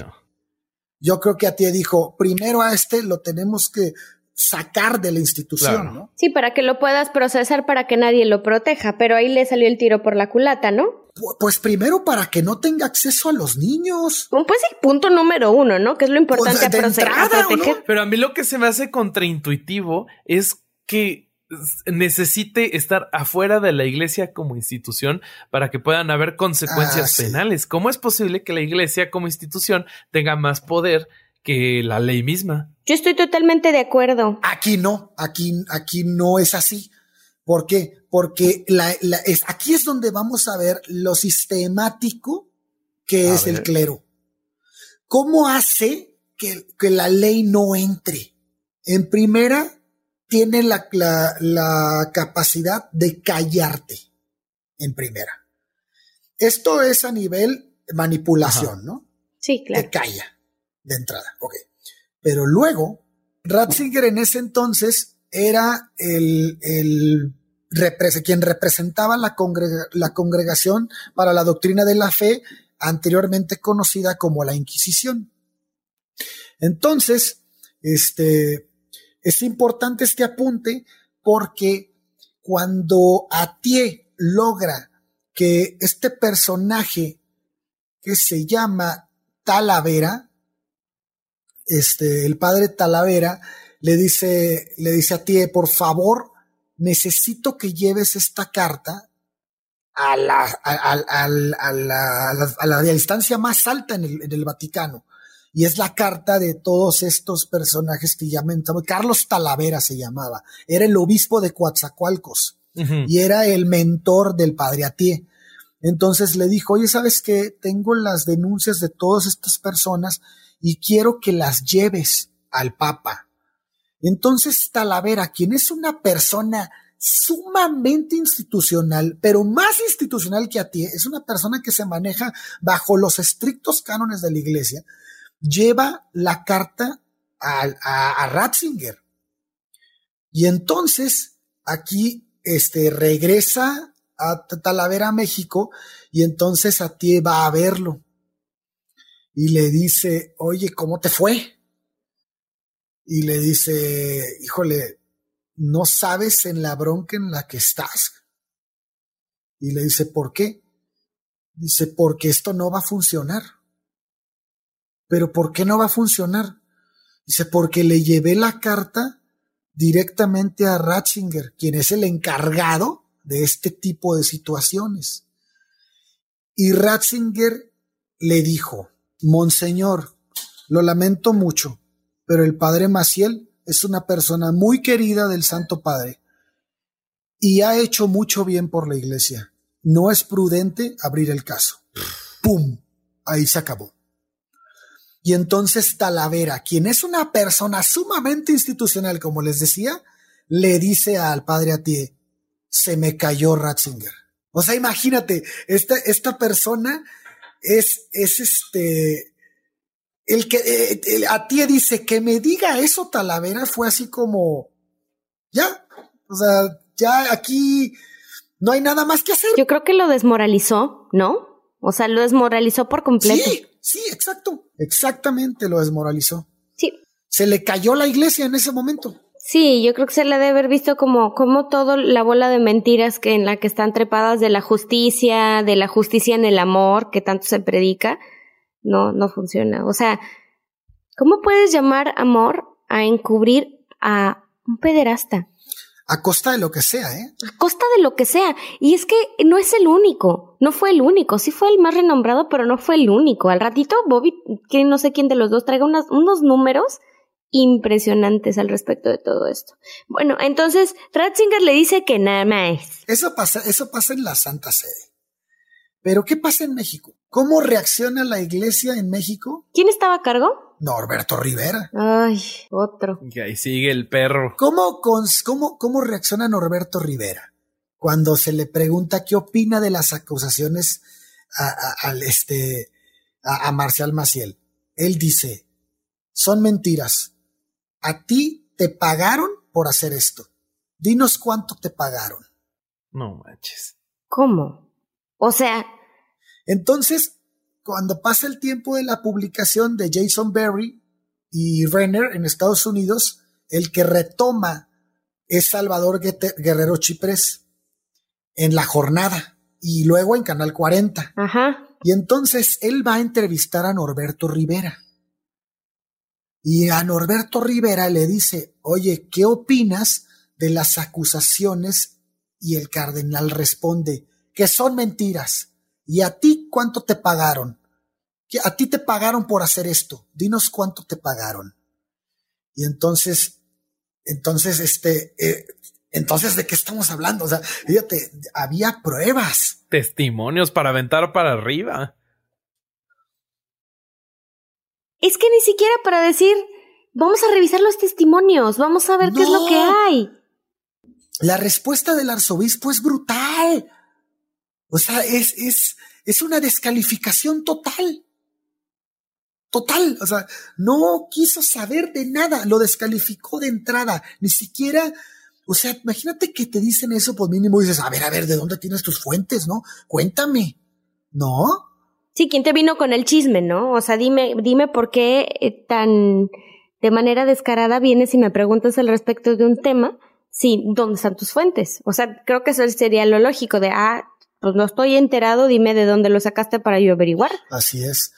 Yo creo que a ti dijo, primero a este lo tenemos que sacar de la institución, ¿no? Sí, para que lo puedas procesar para que nadie lo proteja, pero ahí le salió el tiro por la culata, ¿no? Pues primero para que no tenga acceso a los niños. Pues sí, punto número uno, ¿no? Que es lo importante pues a, proteger. Pero a mí lo que se me hace contraintuitivo es que necesite estar afuera de la iglesia como institución para que puedan haber consecuencias ah, penales. ¿Cómo es posible que la iglesia como institución tenga más poder que la ley misma. Yo estoy totalmente de acuerdo. Aquí no, aquí, aquí no es así. ¿Por qué? Porque la, es, aquí es donde vamos a ver lo sistemático que es el clero. ¿Cómo hace que, que, la ley no entre? En primera, tiene la, la, capacidad de callarte. En primera. Esto es a nivel manipulación, ¿no? Sí, claro. Te calla de entrada. Ok. Pero luego, Ratzinger en ese entonces era el, el quien representaba la, congregación para la doctrina de la fe, anteriormente conocida como la Inquisición. Entonces, este, es importante este apunte porque cuando Atié logra que este personaje que se llama Talavera, este, el padre Talavera le dice, le dice a ti, por favor, necesito que lleves esta carta a la, a, la, distancia más alta en el, Vaticano. Y es la carta de todos estos personajes que llaman, Carlos Talavera se llamaba, era el obispo de Coatzacoalcos y era el mentor del padre Atié. Entonces le dijo, oye, ¿sabes qué? Tengo las denuncias de todas estas personas y quiero que las lleves al Papa. Entonces Talavera, quien es una persona sumamente institucional, pero más institucional que a ti, es una persona que se maneja bajo los estrictos cánones de la iglesia, lleva la carta a, Ratzinger. Y entonces aquí este, regresa a Talavera, México, y entonces a ti va a verlo y le dice, oye, ¿cómo te fue? Y le dice, híjole, ¿no sabes en la bronca en la que estás? Y le dice, ¿por qué? Dice, porque esto no va a funcionar. ¿Pero por qué no va a funcionar? Dice, porque le llevé la carta directamente a Ratzinger, quien es el encargado de este tipo de situaciones. Y Ratzinger le dijo, Monseñor, lo lamento mucho, pero el padre Maciel es una persona muy querida del Santo Padre y ha hecho mucho bien por la iglesia. No es prudente abrir el caso. ¡Pum! Ahí se acabó. Y entonces Talavera, quien es una persona sumamente institucional, como les decía, le dice al padre Atié, se me cayó Ratzinger. O sea, imagínate, esta, esta persona es, es este, el que eh, a ti dice que me diga eso Talavera fue así como, ya, o sea, ya aquí no hay nada más que hacer. Yo creo que lo desmoralizó, ¿no? O sea, lo desmoralizó por completo. Sí, sí, exacto, exactamente lo desmoralizó. Sí. Se le cayó la iglesia en ese momento. Sí, yo creo que se le debe haber visto como, como todo la bola de mentiras que en la que están trepadas de la justicia, de la justicia en el amor, que tanto se predica, no, no funciona. O sea, ¿cómo puedes llamar amor a encubrir a un pederasta? A costa de lo que sea, ¿eh? A costa de lo que sea. Y es que no es el único, no fue el único, sí fue el más renombrado, pero no fue el único. Al ratito, Bobby, que no sé quién de los dos, traiga unos números impresionantes al respecto de todo esto. Bueno, entonces Ratzinger le dice que nada más. Eso pasa, eso pasa en la Santa Sede. Pero ¿qué pasa en México? ¿Cómo reacciona la iglesia en México? ¿Quién estaba a cargo? Norberto Rivera. Ay, otro. Y ahí sigue el perro. ¿Cómo, cómo, cómo reacciona Norberto Rivera cuando se le pregunta qué opina de las acusaciones a, este, a, a Marcial Maciel? Él dice, son mentiras. A ti te pagaron por hacer esto. Dinos cuánto te pagaron. No manches. ¿Cómo? O sea. Entonces, cuando pasa el tiempo de la publicación de Jason Berry y Renner en Estados Unidos, el que retoma es Salvador Guerrero Chiprés en la jornada y luego en Canal 40. Ajá. Y entonces él va a entrevistar a Norberto Rivera. Y a Norberto Rivera le dice, oye, ¿qué opinas de las acusaciones? Y el cardenal responde, que son mentiras. ¿Y a ti cuánto te pagaron? A ti te pagaron por hacer esto. Dinos cuánto te pagaron. Y entonces, entonces, este, eh, entonces, ¿de qué estamos hablando? O sea, fíjate, había pruebas. Testimonios para aventar para arriba. Es que ni siquiera para decir, vamos a revisar los testimonios, vamos a ver qué es lo que hay. La respuesta del arzobispo es brutal. O sea, es, es, es una descalificación total. Total. O sea, no quiso saber de nada. Lo descalificó de entrada. Ni siquiera, o sea, imagínate que te dicen eso, pues mínimo dices, a ver, a ver, ¿de dónde tienes tus fuentes, no? Cuéntame. No. Sí, ¿quién te vino con el chisme, no? O sea, dime, dime por qué eh, tan de manera descarada vienes y me preguntas al respecto de un tema. Sí, ¿dónde están tus fuentes? O sea, creo que eso sería lo lógico de, ah, pues no estoy enterado, dime de dónde lo sacaste para yo averiguar. Así es.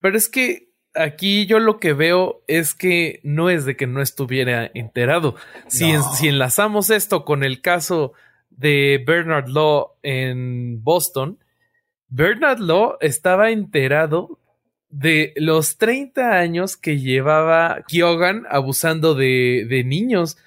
Pero es que aquí yo lo que veo es que no es de que no estuviera enterado. Si, si enlazamos esto con el caso de Bernard Law en Boston, Bernard Law estaba enterado de los 30 años que llevaba Kyogan abusando de, de niños.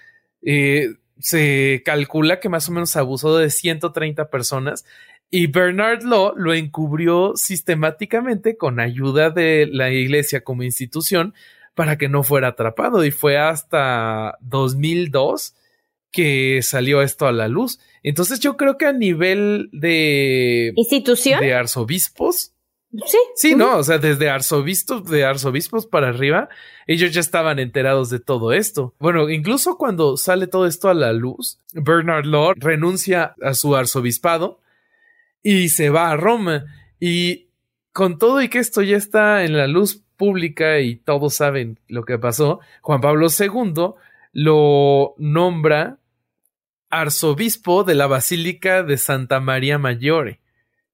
Eh, se calcula que más o menos abusó de 130 personas y Bernard Law lo encubrió sistemáticamente con ayuda de la iglesia como institución para que no fuera atrapado y fue hasta 2002 que salió esto a la luz. Entonces yo creo que a nivel de institución de arzobispos Sí. Sí, no, o sea, desde arzobispos, de arzobispos para arriba, ellos ya estaban enterados de todo esto. Bueno, incluso cuando sale todo esto a la luz, Bernard Law renuncia a su arzobispado y se va a Roma. Y con todo y que esto ya está en la luz pública y todos saben lo que pasó, Juan Pablo II lo nombra arzobispo de la Basílica de Santa María Maggiore.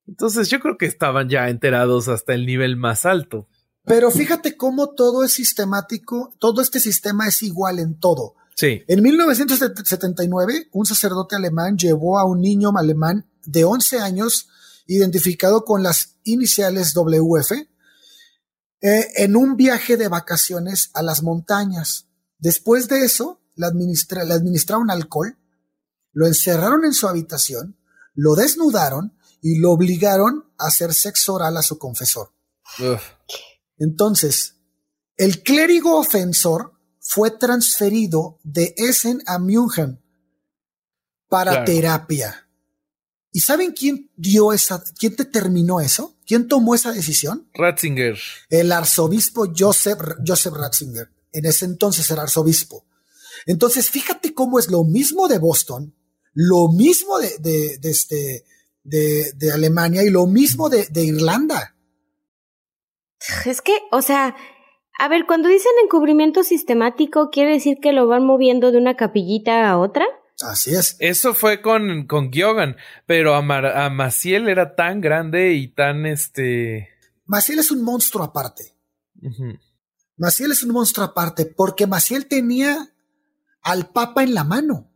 Entonces yo creo que estaban ya enterados hasta el nivel más alto. Pero fíjate cómo todo es sistemático, todo este sistema es igual en todo. Sí. En 1979, un sacerdote alemán llevó a un niño alemán de 11 años, identificado con las iniciales WF, eh, en un viaje de vacaciones a las montañas. Después de eso, le, administra, le administraron alcohol, lo encerraron en su habitación, lo desnudaron y lo obligaron a hacer sexo oral a su confesor. Entonces, el clérigo ofensor fue transferido de Essen a München para terapia. ¿Y saben quién dio esa, quién determinó eso? ¿Quién tomó esa decisión? Ratzinger. El arzobispo Joseph, Joseph Ratzinger. En ese entonces era arzobispo. Entonces, fíjate cómo es lo mismo de Boston, lo mismo de, de, de este, de, Alemania y lo mismo de, Irlanda. Es que, o sea, a ver, cuando dicen encubrimiento sistemático, ¿quiere decir que lo van moviendo de una capillita a otra? Así es. Eso fue con, con Giogan, pero a, a, Maciel era tan grande y tan este. Maciel es un monstruo aparte. Maciel es un monstruo aparte porque Maciel tenía al Papa en la mano.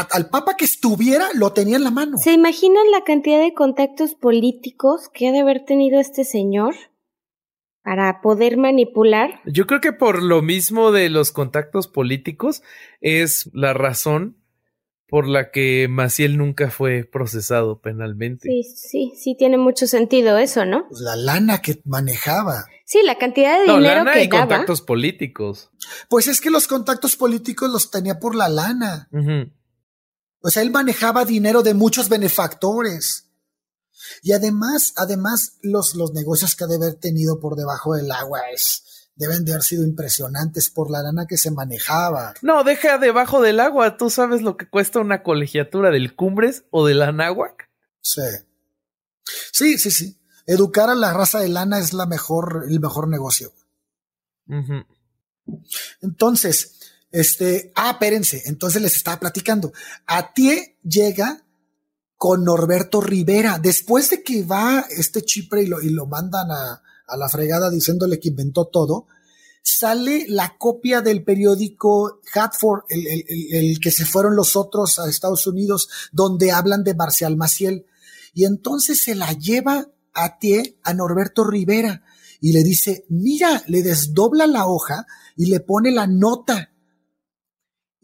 Al papa que estuviera lo tenía en la mano. ¿Se imaginan la cantidad de contactos políticos que ha de haber tenido este señor? para poder manipular. Yo creo que por lo mismo de los contactos políticos es la razón por la que Maciel nunca fue procesado penalmente. Sí, sí, sí tiene mucho sentido eso, ¿no? Pues la lana que manejaba. Sí, la cantidad de no, dinero lana que y contactos políticos. Pues es que los contactos políticos los tenía por la lana. O sea, él manejaba dinero de muchos benefactores. Y además, además, los, los negocios que ha de haber tenido por debajo del agua es, deben de haber sido impresionantes por la lana que se manejaba. No, deja debajo del agua. ¿Tú sabes lo que cuesta una colegiatura del Cumbres o del Anáhuac? Sí. Sí, sí, sí. Educar a la raza de lana es la mejor, el mejor negocio. Entonces, este, ah, espérense, entonces les estaba platicando. A ti llega con Norberto Rivera. Después de que va este Chipre y lo, y lo mandan a, a la fregada diciéndole que inventó todo, sale la copia del periódico Hatford, el, el, el, que se fueron los otros a Estados Unidos, donde hablan de Marcial Maciel. Y entonces se la lleva a ti, a Norberto Rivera, y le dice, mira, le desdobla la hoja y le pone la nota.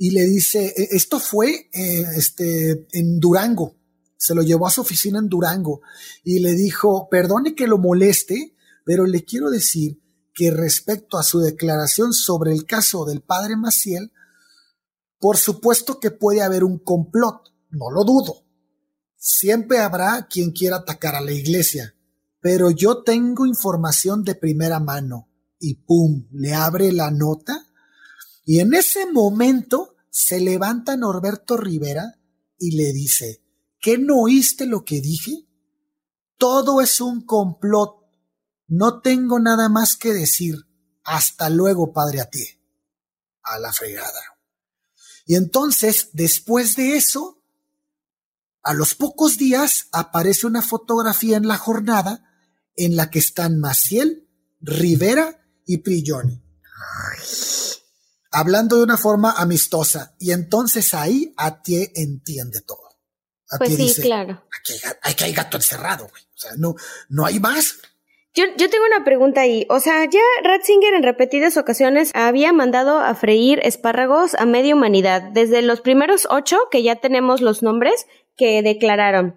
Y le dice, e, esto fue eh, este, en Durango se lo llevó a su oficina en Durango y le dijo, perdone que lo moleste, pero le quiero decir que respecto a su declaración sobre el caso del padre Maciel, por supuesto que puede haber un complot, no lo dudo. Siempre habrá quien quiera atacar a la iglesia, pero yo tengo información de primera mano y pum, le abre la nota y en ese momento se levanta Norberto Rivera y le dice, ¿Qué no oíste lo que dije? Todo es un complot. No tengo nada más que decir. Hasta luego, padre a ti. A la fregada. Y entonces, después de eso, a los pocos días aparece una fotografía en la jornada en la que están Maciel, Rivera y Prilloni. Hablando de una forma amistosa. Y entonces ahí ti entiende todo pues sí, claro. Aquí hay, gato encerrado, güey. O sea, no, no hay más. Yo, yo tengo una pregunta ahí. O sea, ya Ratzinger en repetidas ocasiones había mandado a freír espárragos a media humanidad, desde los primeros ocho, que ya tenemos los nombres, que declararon.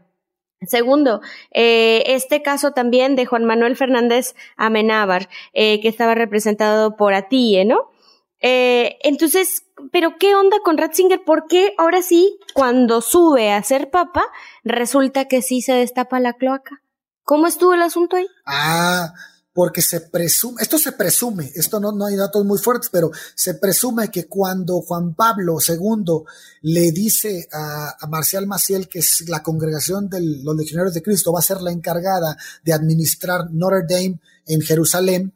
Segundo, eh, este caso también de Juan Manuel Fernández Amenábar, eh, que estaba representado por Atille, ¿no? Eh, entonces, pero ¿qué onda con Ratzinger? ¿Por qué ahora sí, cuando sube a ser papa, resulta que sí se destapa la cloaca? ¿Cómo estuvo el asunto ahí? Ah, porque se presume, esto se presume, esto no, no hay datos muy fuertes, pero se presume que cuando Juan Pablo II le dice a, a Marcial Maciel que es la congregación de los legionarios de Cristo va a ser la encargada de administrar Notre Dame en Jerusalén,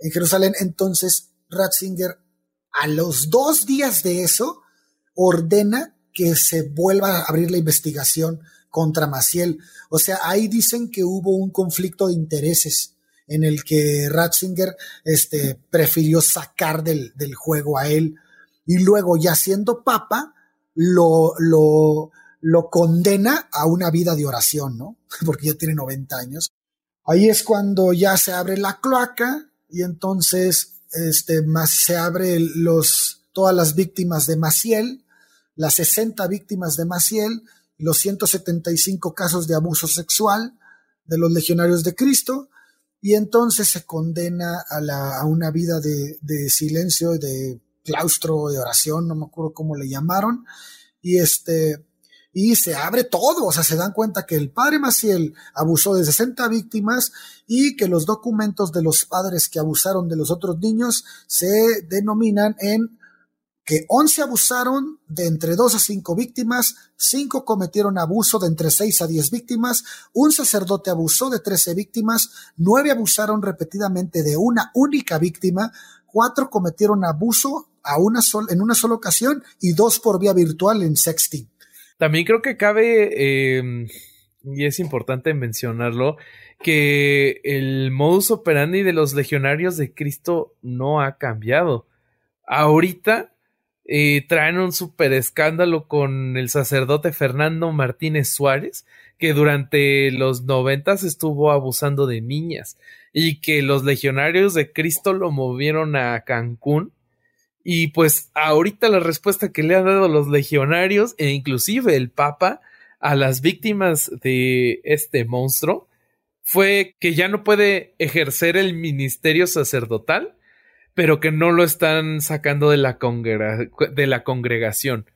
en Jerusalén, entonces Ratzinger a los dos días de eso, ordena que se vuelva a abrir la investigación contra Maciel. O sea, ahí dicen que hubo un conflicto de intereses en el que Ratzinger este, prefirió sacar del, del juego a él y luego ya siendo papa lo, lo, lo condena a una vida de oración, ¿no? <laughs> Porque ya tiene 90 años. Ahí es cuando ya se abre la cloaca y entonces este, más se abre los, todas las víctimas de Maciel, las 60 víctimas de Maciel, los 175 casos de abuso sexual de los legionarios de Cristo, y entonces se condena a, la, a una vida de, de silencio, de claustro, de oración, no me acuerdo cómo le llamaron, y este, y se abre todo, o sea, se dan cuenta que el padre Maciel abusó de 60 víctimas y que los documentos de los padres que abusaron de los otros niños se denominan en que 11 abusaron de entre 2 a 5 víctimas, 5 cometieron abuso de entre 6 a 10 víctimas, un sacerdote abusó de 13 víctimas, 9 abusaron repetidamente de una única víctima, 4 cometieron abuso a una en una sola ocasión y 2 por vía virtual en sexting. También creo que cabe, em, y es importante mencionarlo, que el modus operandi de los legionarios de Cristo no ha cambiado. Ahorita eh, traen un super escándalo con el sacerdote Fernando Martínez Suárez, que durante los noventas estuvo abusando de niñas y que los legionarios de Cristo lo movieron a Cancún. Y pues ahorita la respuesta que le han dado los legionarios e inclusive el Papa a las víctimas de este monstruo fue que ya no puede ejercer el ministerio sacerdotal pero que no lo están sacando de la, de la congregación.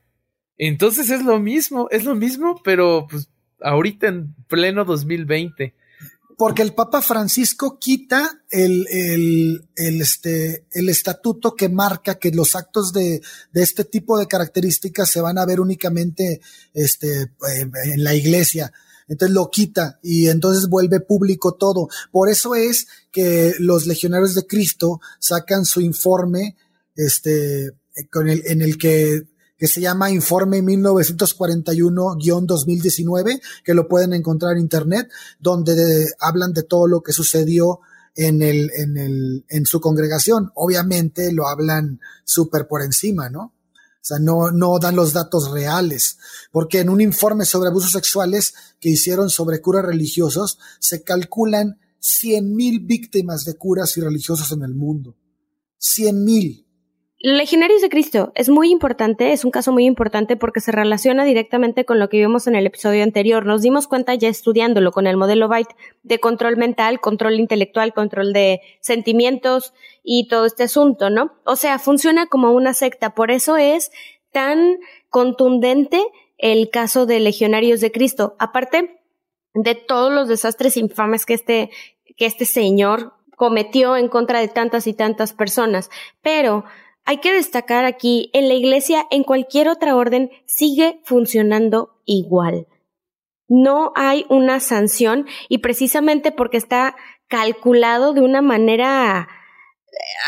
Entonces es lo mismo, es lo mismo, pero pues, ahorita en pleno 2020. Porque el Papa Francisco quita el, el, el, este, el estatuto que marca que los actos de, de, este tipo de características se van a ver únicamente este, en la iglesia entonces lo quita y entonces vuelve público todo. Por eso es que los legionarios de Cristo sacan su informe, este, con el, en el que, que se llama Informe 1941-2019, que lo pueden encontrar en internet, donde hablan de todo lo que sucedió en el, en el, en su congregación. Obviamente lo hablan súper por encima, ¿no? O sea, no, no dan los datos reales, porque en un informe sobre abusos sexuales que hicieron sobre curas religiosos, se calculan 100.000 víctimas de curas y religiosos en el mundo. 100.000. Legionarios de Cristo es muy importante, es un caso muy importante porque se relaciona directamente con lo que vimos en el episodio anterior. Nos dimos cuenta ya estudiándolo con el modelo Byte de control mental, control intelectual, control de sentimientos y todo este asunto, ¿no? O sea, funciona como una secta. Por eso es tan contundente el caso de Legionarios de Cristo. Aparte de todos los desastres infames que este, que este señor cometió en contra de tantas y tantas personas. Pero hay que destacar aquí, en la iglesia, en cualquier otra orden, sigue funcionando igual. No hay una sanción y precisamente porque está calculado de una manera,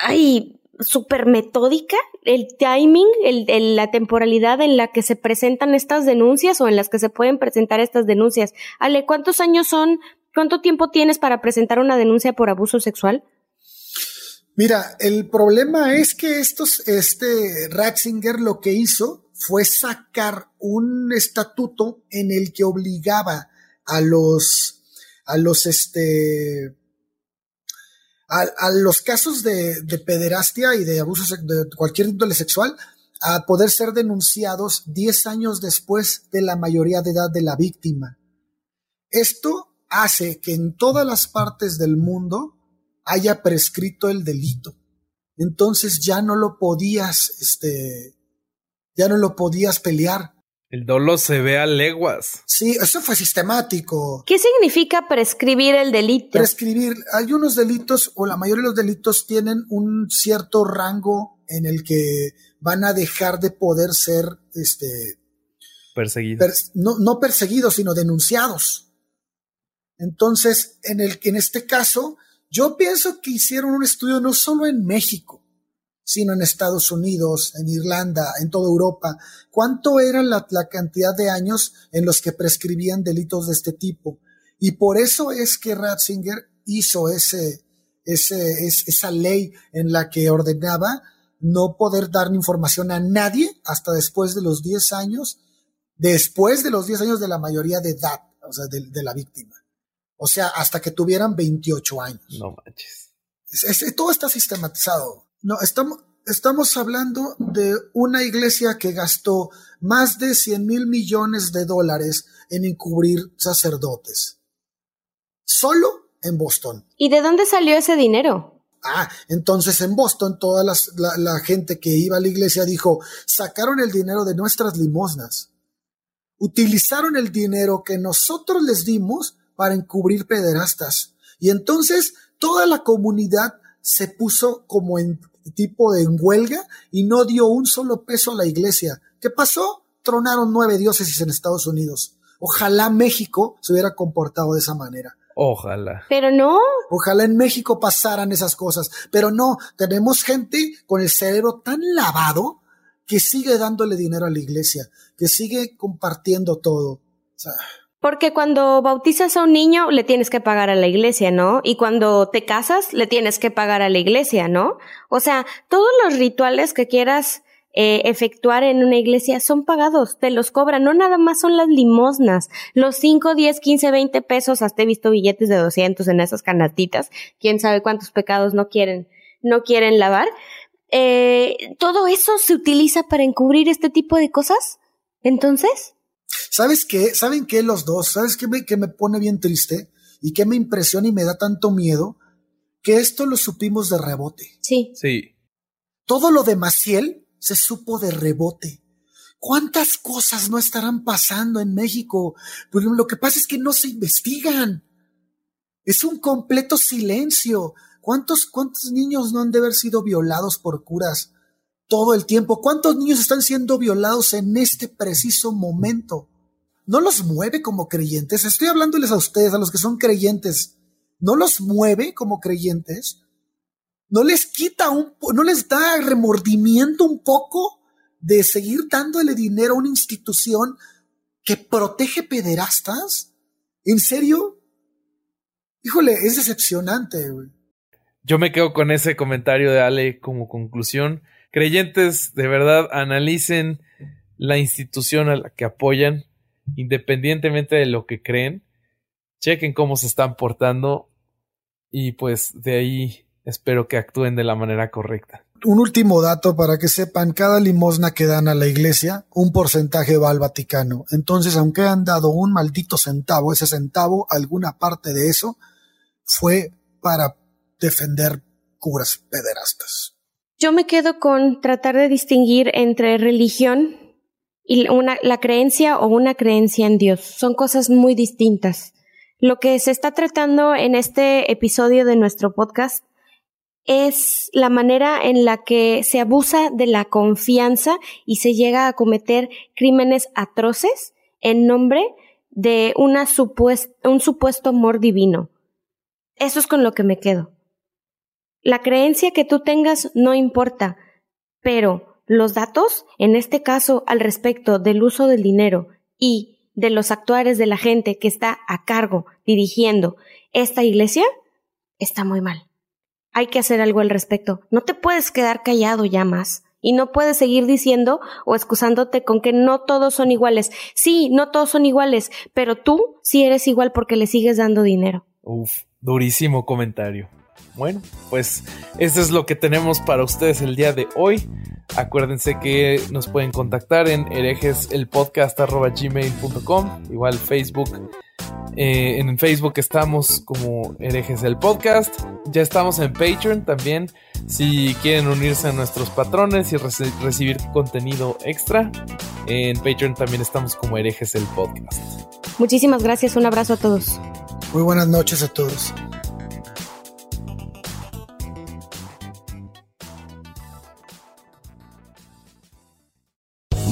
ay, súper metódica, el timing, el, la temporalidad en la que se presentan estas denuncias o en las que se pueden presentar estas denuncias. Ale, ¿cuántos años son, cuánto tiempo tienes para presentar una denuncia por abuso sexual? Mira, el problema es que estos, este Ratzinger lo que hizo fue sacar un estatuto en el que obligaba a los, a los, este, a, los casos de, de, pederastia y de abuso de cualquier índole sexual a poder ser denunciados 10 años después de la mayoría de edad de la víctima. Esto hace que en todas las partes del mundo haya prescrito el delito. Entonces ya no lo podías, este, ya no lo podías pelear. El dolo se ve a leguas. Sí, eso fue sistemático. ¿Qué significa prescribir el delito? Prescribir, hay unos delitos, o la mayoría de los delitos tienen un cierto rango en el que van a dejar de poder ser, este, perseguidos. no, no perseguidos, sino denunciados. Entonces, en el, en este caso, yo pienso que hicieron un estudio no solo en México, sino en Estados Unidos, en Irlanda, en toda Europa. ¿Cuánto era la, cantidad de años en los que prescribían delitos de este tipo? Y por eso es que Ratzinger hizo ese, ese, esa ley en la que ordenaba no poder dar información a nadie hasta después de los 10 años, después de los 10 años de la mayoría de edad, o sea, de la víctima. O sea, hasta que tuvieran 28 años. No manches. todo está sistematizado. No, estamos, estamos hablando de una iglesia que gastó más de 100 mil millones de dólares en encubrir sacerdotes. Solo en Boston. ¿Y de dónde salió ese dinero? Ah, entonces en Boston toda la, la gente que iba a la iglesia dijo, sacaron el dinero de nuestras limosnas. Utilizaron el dinero que nosotros les dimos para encubrir pederastas. Y entonces toda la comunidad se puso como en tipo de huelga y no dio un solo peso a la iglesia. ¿Qué pasó? Tronaron nueve diócesis en Estados Unidos. Ojalá México se hubiera comportado de esa manera. Ojalá. Pero no. Ojalá en México pasaran esas cosas. Pero no, tenemos gente con el cerebro tan lavado que sigue dándole dinero a la iglesia, que sigue compartiendo todo. O sea, porque cuando bautizas a un niño le tienes que pagar a la iglesia, ¿no? Y cuando te casas le tienes que pagar a la iglesia, ¿no? O sea, todos los rituales que quieras eh, efectuar en una iglesia son pagados, te los cobran, no nada más son las limosnas, los 5, 10, 15, 20 pesos, hasta he visto billetes de 200 en esas canastitas, quién sabe cuántos pecados no quieren, no quieren lavar. Eh, todo eso se utiliza para encubrir este tipo de cosas. Entonces, ¿sabes qué? ¿Saben qué los dos? ¿Sabes qué me, que me pone bien triste y qué me impresiona y me da tanto miedo? Que esto lo supimos de rebote. Sí. Sí. Todo lo de Maciel se supo de rebote. ¿Cuántas cosas no estarán pasando en México? Pues lo que pasa es que no se investigan. Es un completo silencio. ¿Cuántos, cuántos niños no han de haber sido violados por curas todo el tiempo? ¿Cuántos niños están siendo violados en este preciso momento? ¿No los mueve como creyentes? Estoy hablándoles a ustedes, a los que son creyentes. ¿No los mueve como creyentes? no les quita un, no les da remordimiento un poco de seguir dándole dinero a una institución que protege pederastas? ¿En serio? Híjole, es decepcionante, güey. Yo me quedo con ese comentario de Ale como conclusión. Creyentes, de verdad, analicen la institución a la que apoyan, independientemente de lo que creen. Chequen cómo se están portando y pues de ahí espero que actúen de la manera correcta. Un último dato para que sepan, cada limosna que dan a la iglesia, un porcentaje va al Vaticano. Entonces, aunque han dado un maldito centavo, ese centavo, alguna parte de eso, fue para defender curas pederastas. Yo me quedo con tratar de distinguir entre religión y una, la creencia o una creencia en Dios. Son cosas muy distintas. Lo que se está tratando en este episodio de nuestro podcast es la manera en la que se abusa de la confianza y se llega a cometer crímenes atroces en nombre de una un supuesto amor divino. Eso es con lo que me quedo. La creencia que tú tengas no importa, pero los datos, en este caso al respecto del uso del dinero y de los actuares de la gente que está a cargo dirigiendo esta iglesia, está muy mal hay que hacer algo al respecto. No te puedes quedar callado ya más. Y no puedes seguir diciendo o excusándote con que no todos son iguales. Sí, no todos son iguales, pero tú sí eres igual porque le sigues dando dinero. Uf, durísimo comentario. Bueno, pues eso es lo que tenemos para ustedes el día de hoy. Acuérdense que nos pueden contactar en herejeselpodcast.gmail.com, igual Facebook eh, en Facebook estamos como herejes del podcast. Ya estamos en Patreon también. Si quieren unirse a nuestros patrones y recibir contenido extra, en Patreon también estamos como herejes del podcast. Muchísimas gracias. Un abrazo a todos. Muy buenas noches a todos.